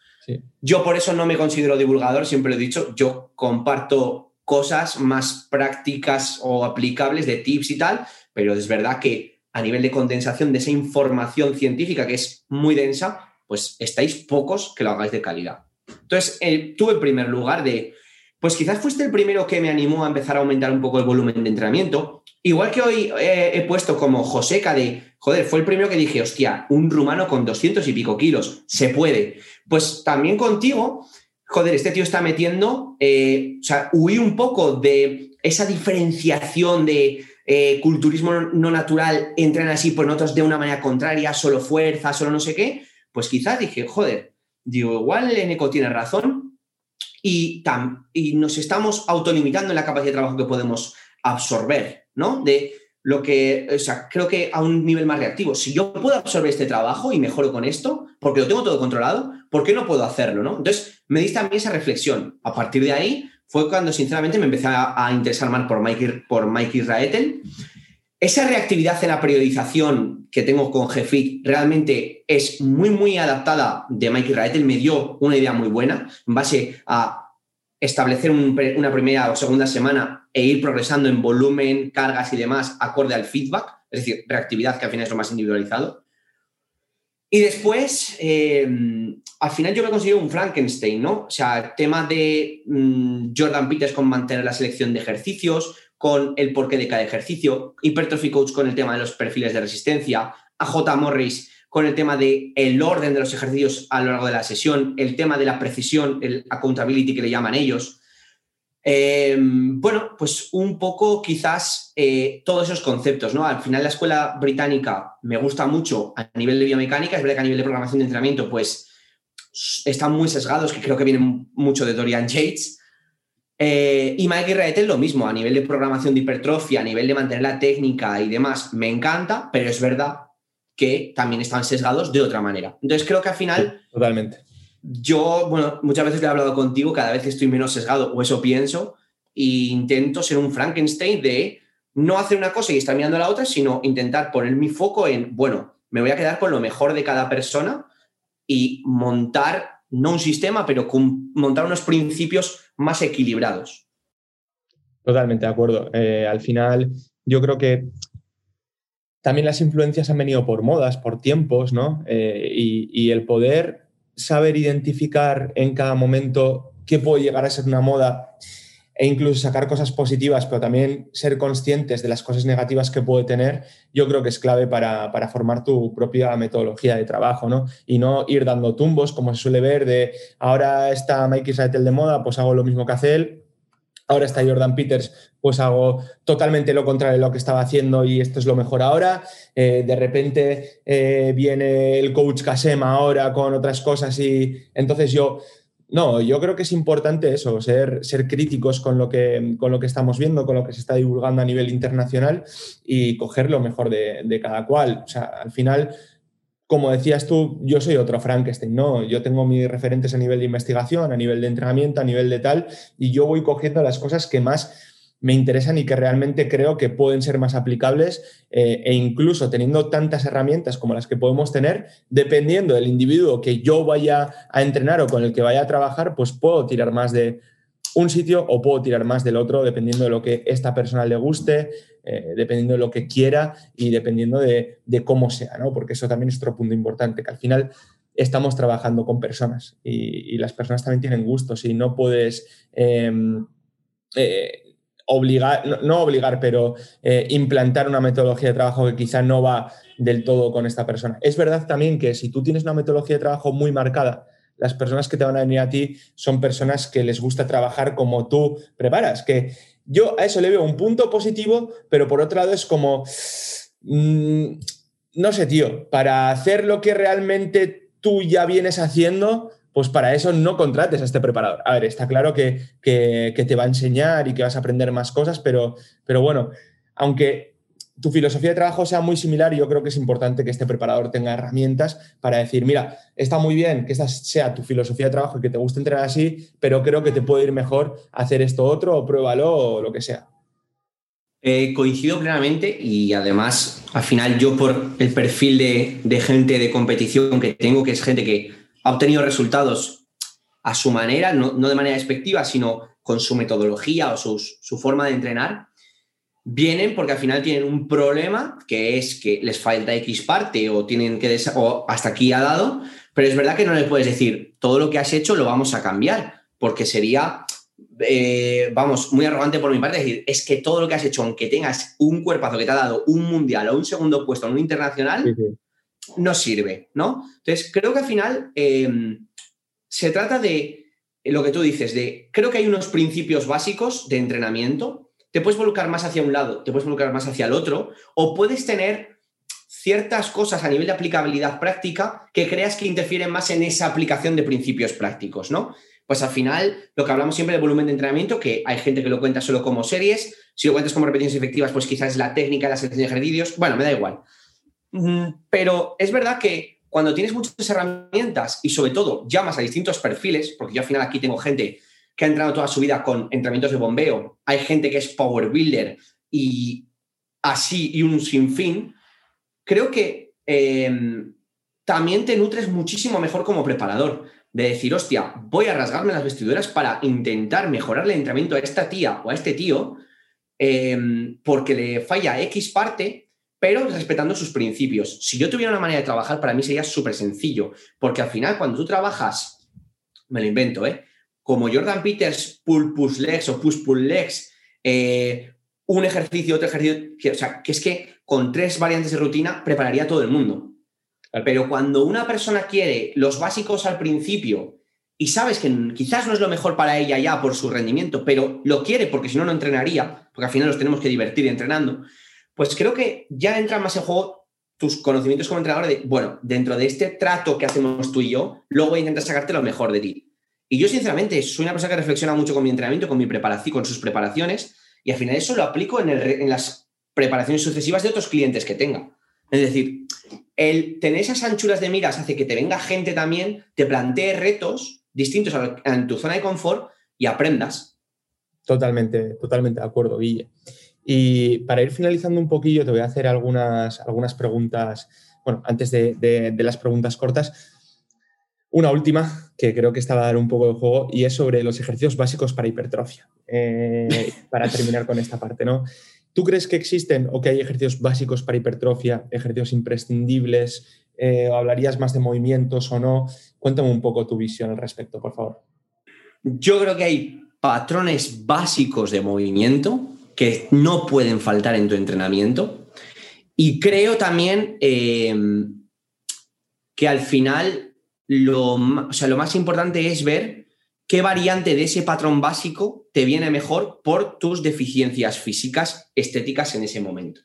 Yo por eso no me considero divulgador, siempre lo he dicho, yo comparto cosas más prácticas o aplicables de tips y tal, pero es verdad que a nivel de condensación de esa información científica que es muy densa, pues estáis pocos que lo hagáis de calidad. Entonces, eh, tú en primer lugar de, pues quizás fuiste el primero que me animó a empezar a aumentar un poco el volumen de entrenamiento. Igual que hoy eh, he puesto como Joseca de, joder, fue el primero que dije, hostia, un rumano con 200 y pico kilos, se puede. Pues también contigo, joder, este tío está metiendo, eh, o sea, huir un poco de esa diferenciación de eh, culturismo no natural, entran así, por otros de una manera contraria, solo fuerza, solo no sé qué, pues quizás dije, joder, digo, igual Eneco tiene razón y, y nos estamos autolimitando en la capacidad de trabajo que podemos absorber, ¿no? De lo que, o sea, creo que a un nivel más reactivo. Si yo puedo absorber este trabajo y mejoro con esto, porque lo tengo todo controlado, ¿por qué no puedo hacerlo? ¿no? Entonces, me diste también esa reflexión. A partir de ahí fue cuando, sinceramente, me empecé a, interesar más por Mike, por Mike Israetel. Esa reactividad en la periodización que tengo con GFIT realmente es muy, muy adaptada de Mike Israetel. Me dio una idea muy buena en base a establecer una primera o segunda semana e ir progresando en volumen, cargas y demás acorde al feedback, es decir, reactividad, que al final es lo más individualizado. Y después, eh, al final yo me considero un Frankenstein, ¿no? O sea, el tema de mm, Jordan Peters con mantener la selección de ejercicios, con el porqué de cada ejercicio, Hypertrophy Coach con el tema de los perfiles de resistencia, AJ Morris con el tema el orden de los ejercicios a lo largo de la sesión, el tema de la precisión, el accountability que le llaman ellos. Eh, bueno, pues un poco quizás eh, todos esos conceptos, ¿no? Al final la escuela británica me gusta mucho a nivel de biomecánica, es verdad que a nivel de programación de entrenamiento, pues están muy sesgados, que creo que vienen mucho de Dorian Yates. Eh, y Mike Raetel lo mismo, a nivel de programación de hipertrofia, a nivel de mantener la técnica y demás, me encanta, pero es verdad que también están sesgados de otra manera. Entonces creo que al final... totalmente. Yo, bueno, muchas veces he hablado contigo, cada vez estoy menos sesgado, o eso pienso, e intento ser un Frankenstein de no hacer una cosa y estar mirando a la otra, sino intentar poner mi foco en, bueno, me voy a quedar con lo mejor de cada persona y montar, no un sistema, pero montar unos principios más equilibrados. Totalmente de acuerdo. Eh, al final, yo creo que también las influencias han venido por modas, por tiempos, ¿no? Eh, y, el poder saber identificar en cada momento qué puede llegar a ser una moda e incluso sacar cosas positivas, pero también ser conscientes de las cosas negativas que puede tener, yo creo que es clave para, formar tu propia metodología de trabajo, ¿no? Y no ir dando tumbos, como se suele ver, de ahora está Mike Israel de moda, pues hago lo mismo que hace él, ahora está Jordan Peters, pues hago totalmente lo contrario de lo que estaba haciendo y esto es lo mejor ahora. Eh, de repente eh, viene el coach Kasem ahora con otras cosas y entonces yo... No, yo creo que es importante eso, ser, ser críticos con lo, que, con lo que estamos viendo, con lo que se está divulgando a nivel internacional y coger lo mejor de, de cada cual. O sea, al final como decías tú, yo soy otro Frankenstein, ¿no? Yo tengo mis referentes a nivel de investigación, a nivel de entrenamiento, a nivel de tal, y yo voy cogiendo las cosas que más me interesan y que realmente creo que pueden ser más aplicables eh, e incluso teniendo tantas herramientas como las que podemos tener, dependiendo del individuo que yo vaya a entrenar o con el que vaya a trabajar, pues puedo tirar más de un sitio o puedo tirar más del otro, dependiendo de lo que esta persona le guste, eh, dependiendo de lo que quiera y dependiendo de, cómo sea, ¿no? Porque eso también es otro punto importante, que al final estamos trabajando con personas y, las personas también tienen gustos y no puedes em, eh, obligar, no, obligar, pero eh, implantar una metodología de trabajo que quizá no va del todo con esta persona. Es verdad también que si tú tienes una metodología de trabajo muy marcada, las personas que te van a venir a ti son personas que les gusta trabajar como tú preparas, que yo a eso le veo un punto positivo, pero por otro lado es como, mm, no sé, tío, para hacer lo que realmente tú ya vienes haciendo, pues para eso no contrates a este preparador. A ver, está claro que, te va a enseñar y que vas a aprender más cosas, pero, pero bueno, aunque tu filosofía de trabajo sea muy similar, yo creo que es importante que este preparador tenga herramientas para decir, mira, está muy bien que esta sea tu filosofía de trabajo y que te guste entrenar así, pero creo que te puede ir mejor hacer esto otro o pruébalo o lo que sea. Eh, coincido plenamente y además, al final yo por el perfil de, gente de competición que tengo, que es gente que ha obtenido resultados a su manera, no, de manera despectiva, sino con su metodología o su forma de entrenar, vienen porque al final tienen un problema que es que les falta X parte o tienen que o hasta aquí ha dado, pero es verdad que no les puedes decir todo lo que has hecho lo vamos a cambiar, porque sería, eh, vamos, muy arrogante por mi parte decir, es que todo lo que has hecho, aunque tengas un cuerpazo que te ha dado un mundial o un segundo puesto en un internacional, no sirve, ¿no? Entonces, creo que al final em, se trata de lo que tú dices, de, creo que hay unos principios básicos de entrenamiento te puedes volcar más hacia un lado, te puedes volcar más hacia el otro, o puedes tener ciertas cosas a nivel de aplicabilidad práctica que creas que interfieren más en esa aplicación de principios prácticos, ¿no? Pues al final, lo que hablamos siempre de volumen de entrenamiento, que hay gente que lo cuenta solo como series, si lo cuentas como repeticiones efectivas, pues quizás es la técnica, la selección de ejercicios, bueno, me da igual. Mm, pero es verdad que cuando tienes muchas herramientas y sobre todo llamas a distintos perfiles, porque yo al final aquí tengo gente que ha entrenado toda su vida con entrenamientos de bombeo, hay gente que es power builder y así y un sinfín, creo que em, también te nutres muchísimo mejor como preparador. De decir, hostia, voy a rasgarme las vestiduras para intentar mejorar el entrenamiento a esta tía o a este tío em, porque le falla X parte, pero respetando sus principios. Si yo tuviera una manera de trabajar, para mí sería súper sencillo, porque al final cuando tú trabajas, me lo invento, ¿eh? Como Jordan Peters, pull push legs o push pull legs, eh, un ejercicio, otro ejercicio, o sea, que es que con tres variantes de rutina prepararía todo el mundo. Pero cuando una persona quiere los básicos al principio y sabes que quizás no es lo mejor para ella ya por su rendimiento, pero lo quiere porque si no, no entrenaría, porque al final nos tenemos que divertir entrenando, pues creo que ya entran más en juego tus conocimientos como entrenador de, bueno, dentro de este trato que hacemos tú y yo, luego voy a intentar sacarte lo mejor de ti. Y yo, sinceramente, soy una persona que reflexiona mucho con mi entrenamiento, con mi preparación, con sus preparaciones, y al final eso lo aplico en, las preparaciones sucesivas de otros clientes que tenga. Es decir, el tener esas anchuras de miras hace que te venga gente también, te plantee retos distintos en tu zona de confort y aprendas. Totalmente, totalmente de acuerdo, Guille. Y para ir finalizando un poquillo, te voy a hacer algunas, algunas preguntas, bueno, antes de las preguntas cortas, una última, que creo que estaba a dar un poco de juego, y es sobre los ejercicios básicos para hipertrofia. Eh, para terminar con esta parte, ¿no? ¿Tú crees que existen o que hay ejercicios básicos para hipertrofia, ejercicios imprescindibles? Eh, ¿Hablarías más de movimientos o no? Cuéntame un poco tu visión al respecto, por favor. Yo creo que hay patrones básicos de movimiento que no pueden faltar en tu entrenamiento. Y creo también eh, que al final lo, sea, lo más importante es ver qué variante de ese patrón básico te viene mejor por tus deficiencias físicas, estéticas en ese momento.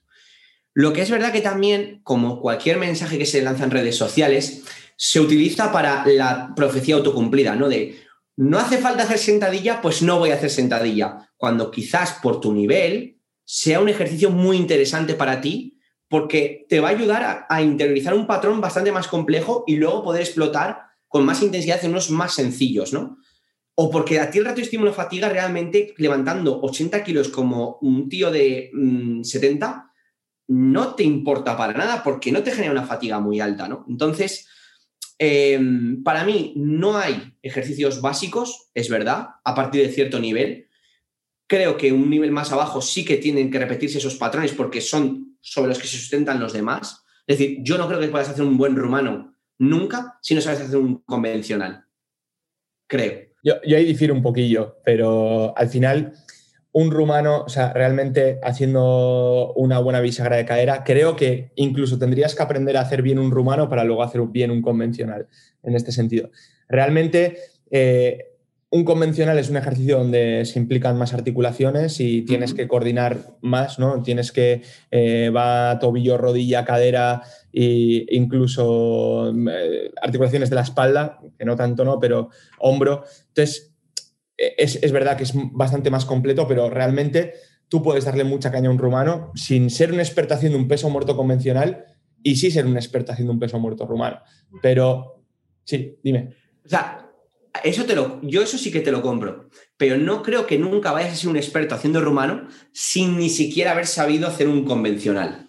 Lo que es verdad que también, como cualquier mensaje que se lanza en redes sociales, se utiliza para la profecía autocumplida, ¿no? De no hace falta hacer sentadilla, pues no voy a hacer sentadilla. Cuando quizás por tu nivel sea un ejercicio muy interesante para ti porque te va a ayudar a, interiorizar un patrón bastante más complejo y luego poder explotar con más intensidad en unos más sencillos, ¿no? O porque a ti el rato estímulo fatiga realmente levantando 80 kilos como un tío de 70 mm, no te importa para nada porque no te genera una fatiga muy alta, ¿no? Entonces, em, para mí no hay ejercicios básicos, es verdad, a partir de cierto nivel. Creo que un nivel más abajo sí que tienen que repetirse esos patrones porque son sobre los que se sustentan los demás. Es decir, yo no creo que puedas hacer un buen rumano nunca si no sabes hacer un convencional. Creo. Yo, ahí difiero un poquillo, pero al final un rumano, o sea, realmente haciendo una buena bisagra de cadera, creo que incluso tendrías que aprender a hacer bien un rumano para luego hacer bien un convencional, en este sentido. Realmente, eh, un convencional es un ejercicio donde se implican más articulaciones y tienes que coordinar más, ¿no? Tienes que eh, va tobillo, rodilla, cadera e incluso eh, articulaciones de la espalda, que no tanto, ¿no? Pero hombro. Entonces, es, verdad que es bastante más completo, pero realmente tú puedes darle mucha caña a un rumano sin ser un experto haciendo un peso muerto convencional y sí ser un experto haciendo un peso muerto rumano. Pero sí, dime. O sea, eso te lo, yo eso sí que te lo compro, pero no creo que nunca vayas a ser un experto haciendo rumano sin ni siquiera haber sabido hacer un convencional.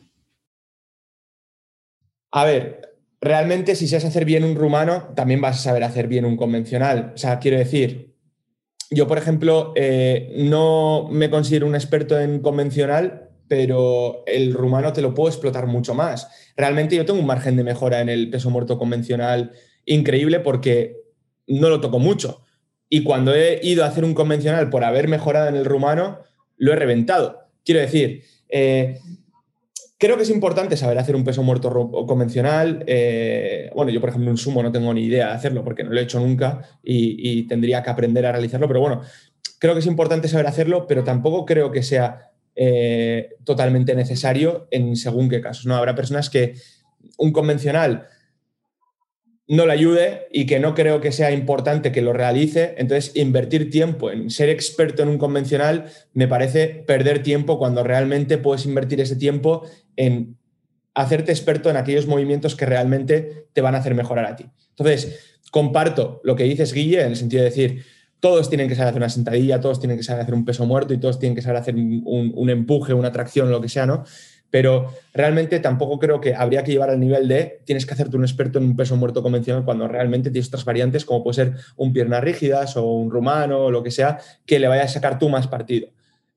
A ver, realmente si sabes hacer bien un rumano, también vas a saber hacer bien un convencional. O sea, quiero decir, yo, por ejemplo, eh, no me considero un experto en convencional, pero el rumano te lo puedo explotar mucho más. Realmente yo tengo un margen de mejora en el peso muerto convencional increíble porque no lo toco mucho. Y cuando he ido a hacer un convencional por haber mejorado en el rumano, lo he reventado. Quiero decir, eh, Creo que es importante saber hacer un peso muerto convencional. Eh, bueno, yo, por ejemplo, un sumo no tengo ni idea de hacerlo porque no lo he hecho nunca y, tendría que aprender a realizarlo, pero bueno, creo que es importante saber hacerlo, pero tampoco creo que sea eh, totalmente necesario en según qué casos. ¿no? Habrá personas que un convencional no le ayude y que no creo que sea importante que lo realice. Entonces, invertir tiempo en ser experto en un convencional me parece perder tiempo cuando realmente puedes invertir ese tiempo en hacerte experto en aquellos movimientos que realmente te van a hacer mejorar a ti. Entonces, comparto lo que dices, Guille, en el sentido de decir, todos tienen que saber hacer una sentadilla, todos tienen que saber hacer un peso muerto y todos tienen que saber hacer un, un empuje, una tracción, lo que sea, ¿no? Pero realmente tampoco creo que habría que llevar al nivel de tienes que hacerte un experto en un peso muerto convencional cuando realmente tienes otras variantes como puede ser un piernas rígidas o un rumano o lo que sea que le vaya a sacar tú más partido.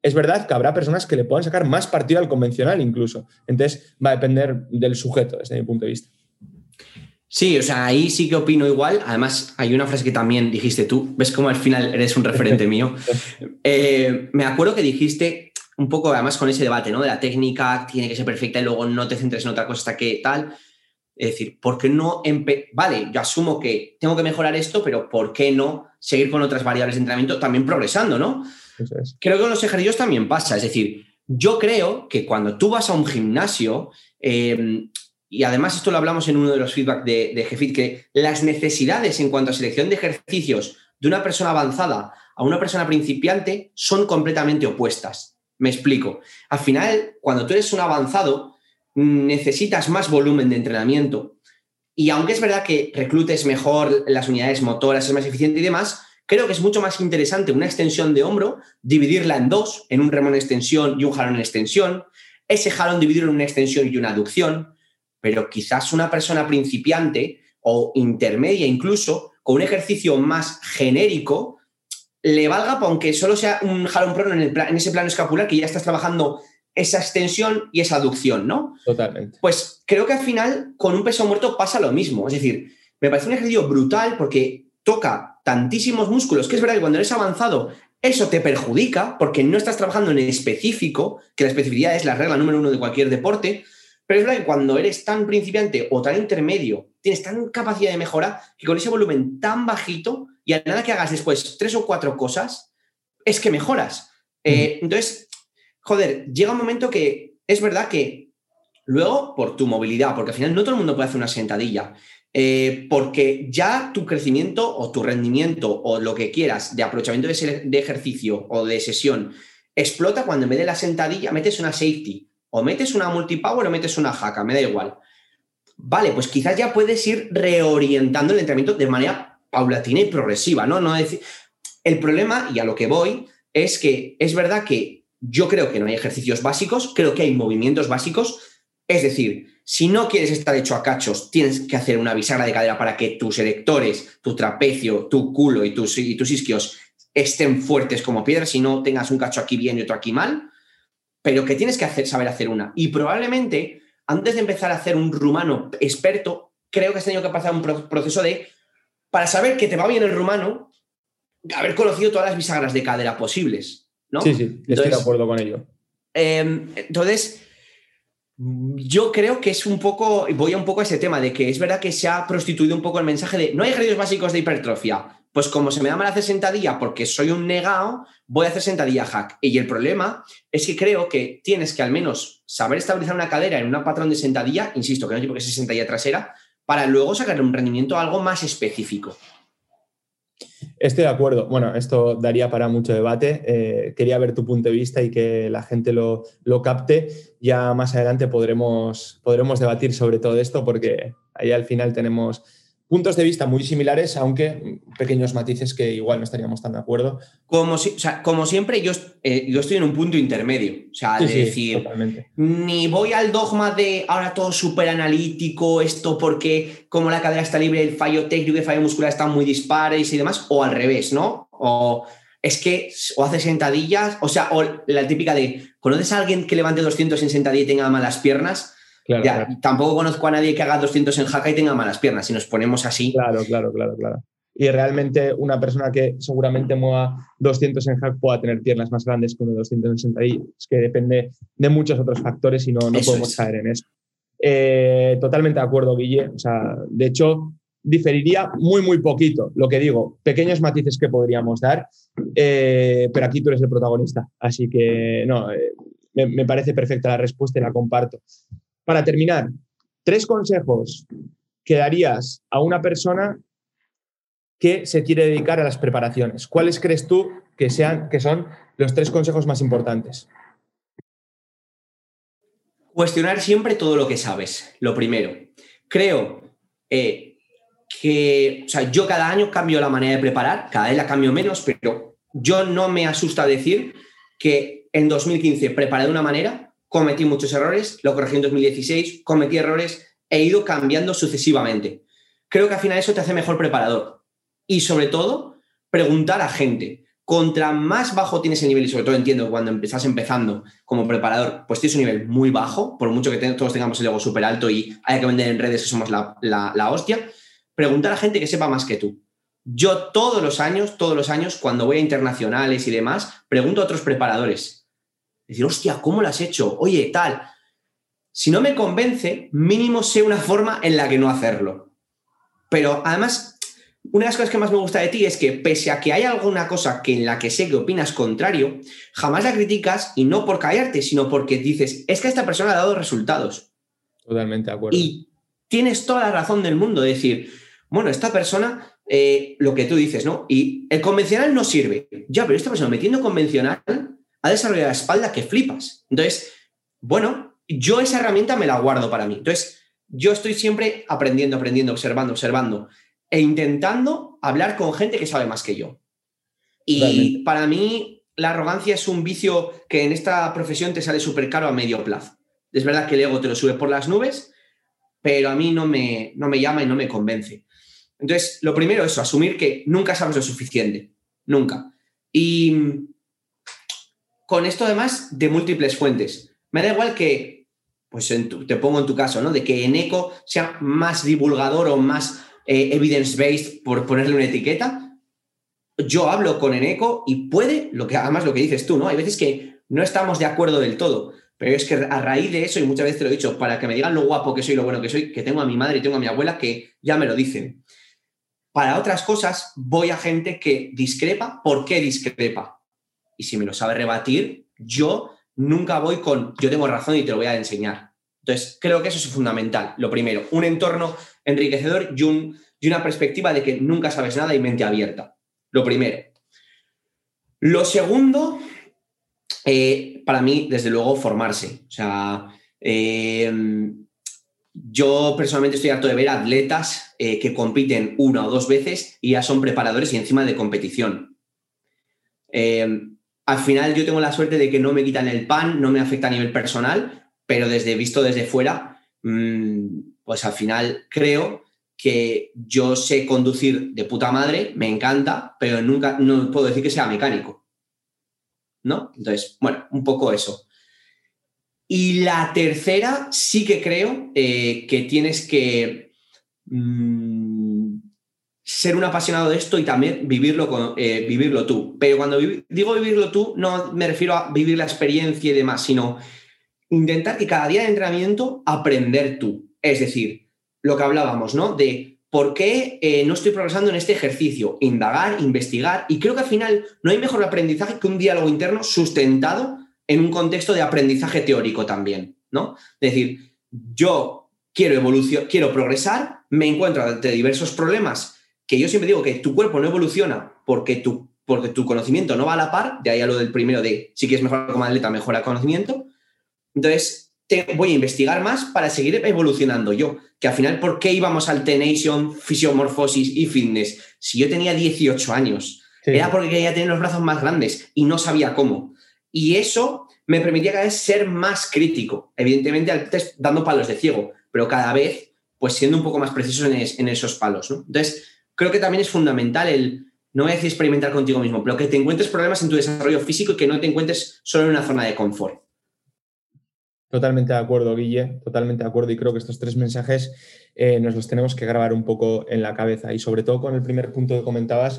Es verdad que habrá personas que le puedan sacar más partido al convencional incluso. Entonces va a depender del sujeto desde mi punto de vista. Sí, o sea, ahí sí que opino igual. Además, hay una frase que también dijiste tú. ¿Ves cómo al final eres un referente mío? Eh, me acuerdo que dijiste un poco además con ese debate, ¿no? De la técnica tiene que ser perfecta y luego no te centres en otra cosa hasta que tal. Es decir, ¿por qué no Vale, yo asumo que tengo que mejorar esto, pero ¿por qué no seguir con otras variables de entrenamiento también progresando, ¿no? Creo que con los ejercicios también pasa. Es decir, yo creo que cuando tú vas a un gimnasio, em, y además esto lo hablamos en uno de los feedback de, de Jefit, que las necesidades en cuanto a selección de ejercicios de una persona avanzada a una persona principiante son completamente opuestas. Me explico. Al final, cuando tú eres un avanzado, necesitas más volumen de entrenamiento. Y aunque es verdad que reclutes mejor las unidades motoras, es más eficiente y demás, creo que es mucho más interesante una extensión de hombro, dividirla en dos, en un remo en extensión y un jalón en extensión, ese jalón dividirlo en una extensión y una aducción, pero quizás una persona principiante o intermedia incluso, con un ejercicio más genérico, le valga, aunque solo sea un jalón prono en, en ese plano escapular, que ya estás trabajando esa extensión y esa aducción, ¿no? Totalmente. Pues creo que al final con un peso muerto pasa lo mismo. Es decir, me parece un ejercicio brutal porque toca tantísimos músculos, que es verdad que cuando eres avanzado eso te perjudica porque no estás trabajando en específico, que la especificidad es la regla número uno de cualquier deporte, pero es verdad que cuando eres tan principiante o tan intermedio, tienes tan capacidad de mejora que con ese volumen tan bajito y a nada que hagas después tres o cuatro cosas, es que mejoras. Eh, entonces, joder, llega un momento que es verdad que luego, por tu movilidad, porque al final no todo el mundo puede hacer una sentadilla, eh, porque ya tu crecimiento o tu rendimiento o lo que quieras de aprovechamiento de, de ejercicio o de sesión explota cuando en vez de la sentadilla metes una safety o metes una multipower o metes una jaca, me da igual. Vale, pues quizás ya puedes ir reorientando el entrenamiento de manera paulatina y progresiva, ¿no? no decir... El problema, y a lo que voy, es que es verdad que yo creo que no hay ejercicios básicos, creo que hay movimientos básicos. Es decir, si no quieres estar hecho a cachos, tienes que hacer una bisagra de cadera para que tus erectores, tu trapecio, tu culo y tus, isquios estén fuertes como piedras y no tengas un cacho aquí bien y otro aquí mal, pero que tienes que hacer, saber hacer una. Y probablemente, antes de empezar a hacer un rumano experto, creo que has tenido que pasar un proceso de, para saber que te va bien el rumano, haber conocido todas las bisagras de cadera posibles, ¿no? Sí, sí, estoy de acuerdo con ello. Em, entonces, yo creo que es un poco, voy a un poco a ese tema de que es verdad que se ha prostituido un poco el mensaje de no hay ejercicios básicos de hipertrofia. Pues como se me da mal hacer sentadilla porque soy un negado, voy a hacer sentadilla hack. Y el problema es que creo que tienes que al menos saber estabilizar una cadera en un patrón de sentadilla, insisto, que no tipo que sea sentadilla trasera, para luego sacar un rendimiento algo más específico. Estoy de acuerdo. Bueno, esto daría para mucho debate. Eh, quería ver tu punto de vista y que la gente lo, lo, capte. Ya más adelante podremos, podremos debatir sobre todo esto porque ahí al final tenemos puntos de vista muy similares, aunque pequeños matices que igual no estaríamos tan de acuerdo. Como, si, como siempre, yo, eh, yo estoy en un punto intermedio. O sea, decir, ni voy al dogma de ahora todo súper analítico, esto porque como la cadera está libre, el fallo técnico y el fallo muscular están muy dispares y demás, o al revés, ¿no? O es que o hace sentadillas, o sea, o la típica de, ¿conoces a alguien que levante 200 en sentadilla y tenga malas piernas? Tampoco conozco a nadie que haga 200 en jaca y tenga malas piernas, si nos ponemos así. Claro, claro, claro, claro. Y realmente una persona que seguramente mueva 200 en hack pueda tener piernas más grandes que uno de 200 en sentadilla. Es que depende de muchos otros factores y no, no podemos caer en eso. Eh, totalmente de acuerdo, Guille. O sea, de hecho, diferiría muy, muy poquito. Lo que digo, pequeños matices que podríamos dar, eh, pero aquí tú eres el protagonista. Así que, no, eh, me, me, parece perfecta la respuesta y la comparto. Para terminar, tres consejos que darías a una persona que se quiere dedicar a las preparaciones. ¿Cuáles crees tú que, sean, que son los tres consejos más importantes? Cuestionar siempre todo lo que sabes, lo primero. Creo eh, que, o sea, yo cada año cambio la manera de preparar, cada vez la cambio menos, pero yo no me asusta decir que en 2015 preparé de una manera cometí muchos errores, lo corregí en 2016, cometí errores, he ido cambiando sucesivamente. Creo que al final eso te hace mejor preparador. Y sobre todo, preguntar a gente. Contra más bajo tienes el nivel, y sobre todo entiendo cuando estás empezando como preparador, pues tienes un nivel muy bajo, por mucho que todos tengamos el ego súper alto y haya que vender en redes que somos la, la hostia, preguntar a gente que sepa más que tú. Yo todos los años, todos los años, cuando voy a internacionales y demás, pregunto a otros preparadores, Decir, hostia, ¿cómo lo has hecho? Oye, tal. Si no me convence, mínimo sé una forma en la que no hacerlo. Pero además, una de las cosas que más me gusta de ti es que pese a que hay alguna cosa que en la que sé que opinas contrario, jamás la criticas y no por callarte, sino porque dices, es que esta persona ha dado resultados. Totalmente de acuerdo. Y tienes toda la razón del mundo de decir, bueno, esta persona, eh, lo que tú dices, ¿no? Y el convencional no sirve. Ya, pero esta persona metiendo convencional ha desarrollado la espalda que flipas. Entonces, bueno, yo esa herramienta me la guardo para mí. Entonces, yo estoy siempre aprendiendo, aprendiendo, observando, observando e intentando hablar con gente que sabe más que yo. Y para mí, la arrogancia es un vicio que en esta profesión te sale súper caro a medio plazo. Es verdad que el ego te lo sube por las nubes, pero a mí no me, no me llama y no me convence. Entonces, lo primero es asumir que nunca sabes lo suficiente. Nunca. Y con esto además de múltiples fuentes. Me da igual que, pues te pongo en tu caso, ¿no? De que Eneco sea más divulgador o más eh, evidence-based, por ponerle una etiqueta. Yo hablo con Eneco y puede, lo que, además lo que dices tú, ¿no? Hay veces que no estamos de acuerdo del todo, pero es que a raíz de eso, y muchas veces te lo he dicho, para que me digan lo guapo que soy, lo bueno que soy, que tengo a mi madre y tengo a mi abuela que ya me lo dicen. Para otras cosas, voy a gente que discrepa. ¿Por qué discrepa? Y si me lo sabe rebatir, yo nunca voy con yo tengo razón y te lo voy a enseñar. Entonces, creo que eso es fundamental. Lo primero, un entorno enriquecedor y, un, y una perspectiva de que nunca sabes nada y mente abierta. Lo primero. Lo segundo, eh, para mí, desde luego, formarse. O sea, em, yo personalmente estoy harto de ver atletas eh, que compiten una o dos veces y ya son preparadores y encima de competición. Eh, al final yo tengo la suerte de que no me quitan el pan, no me afecta a nivel personal, pero desde visto desde fuera, mm, pues al final creo que yo sé conducir de puta madre, me encanta, pero nunca no puedo decir que sea mecánico. ¿No? Entonces, bueno, un poco eso. Y la tercera, sí que creo eh, que tienes que mm, ser un apasionado de esto y también vivirlo, eh, vivirlo tú. Pero cuando digo vivirlo tú, no me refiero a vivir la experiencia y demás, sino intentar que cada día de entrenamiento aprender tú. Es decir, lo que hablábamos, ¿no? De por qué eh, no estoy progresando en este ejercicio, indagar, investigar. Y creo que al final no hay mejor aprendizaje que un diálogo interno sustentado en un contexto de aprendizaje teórico también, ¿no? Es decir, yo quiero evolucionar, quiero progresar, me encuentro ante diversos problemas que yo siempre digo que tu cuerpo no evoluciona porque tu, porque tu conocimiento no va a la par, de ahí a lo del primero de si quieres mejorar como atleta, mejora el conocimiento. Entonces, te, voy a investigar más para seguir evolucionando yo. Que al final, ¿por qué íbamos al Tenation, fisiomorfosis y fitness? Si yo tenía 18 años, era porque quería tener los brazos más grandes y no sabía cómo. Y eso me permitía cada vez ser más crítico, evidentemente dando palos de ciego, pero cada vez pues siendo un poco más preciso en, esos palos. Entonces, creo que también es fundamental el, no decir experimentar contigo mismo, pero que te encuentres problemas en tu desarrollo físico y que no te encuentres solo en una zona de confort. Totalmente de acuerdo, Guille, totalmente de acuerdo. Y creo que estos tres mensajes eh, nos los tenemos que grabar un poco en la cabeza. Y sobre todo con el primer punto que comentabas,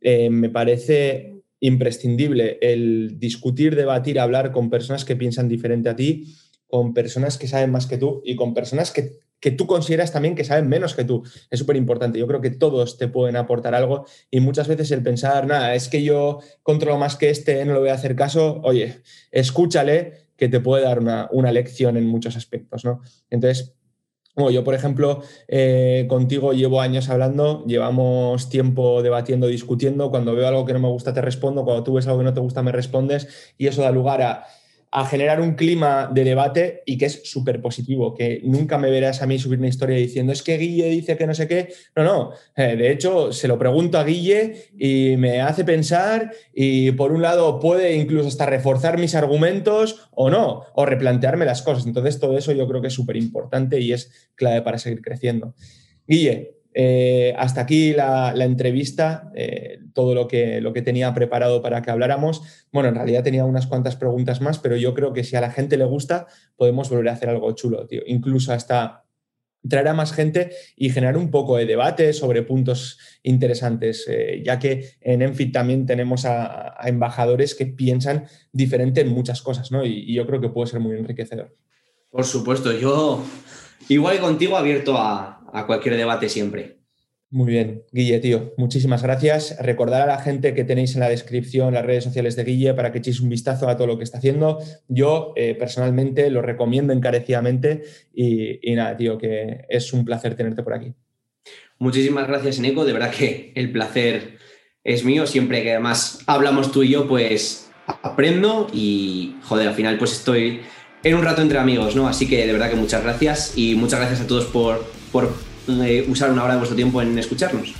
eh, me parece imprescindible el discutir, debatir, hablar con personas que piensan diferente a ti, con personas que saben más que tú y con personas que, tú consideras también que saben menos que tú. Es súper importante. Yo creo que todos te pueden aportar algo y muchas veces el pensar, nada, es que yo controlo más que este, no le voy a hacer caso, oye, escúchale que te puede dar una, una lección en muchos aspectos, ¿no? Entonces, bueno, yo, por ejemplo, eh, contigo llevo años hablando, llevamos tiempo debatiendo, discutiendo. Cuando veo algo que no me gusta, te respondo. Cuando tú ves algo que no te gusta, me respondes. Y eso da lugar a a generar un clima de debate y que es súper positivo, que nunca me verás a mí subir una historia diciendo es que Guille dice que no sé qué. No, no. Eh, de hecho, se lo pregunto a Guille y me hace pensar y por un lado puede incluso hasta reforzar mis argumentos o no, o replantearme las cosas. Entonces, todo eso yo creo que es súper importante y es clave para seguir creciendo. Guille, eh, hasta aquí la, entrevista, eh, todo lo que, lo que tenía preparado para que habláramos. Bueno, en realidad tenía unas cuantas preguntas más, pero yo creo que si a la gente le gusta, podemos volver a hacer algo chulo, tío. Incluso hasta traer a más gente y generar un poco de debate sobre puntos interesantes, eh, ya que en Enfit también tenemos a, embajadores que piensan diferente en muchas cosas, ¿no? Y, y yo creo que puede ser muy enriquecedor. Por supuesto, yo igual contigo abierto a, a cualquier debate siempre. Muy bien, Guille, tío, muchísimas gracias. Recordar a la gente que tenéis en la descripción las redes sociales de Guille para que echéis un vistazo a todo lo que está haciendo. Yo eh, personalmente lo recomiendo encarecidamente y, nada, tío, que es un placer tenerte por aquí. Muchísimas gracias, Eneco. De verdad que el placer es mío. Siempre que además hablamos tú y yo, pues aprendo y, joder, al final pues estoy en un rato entre amigos, ¿no? Así que de verdad que muchas gracias y muchas gracias a todos por por eh, usar una hora de vuestro tiempo en escucharnos.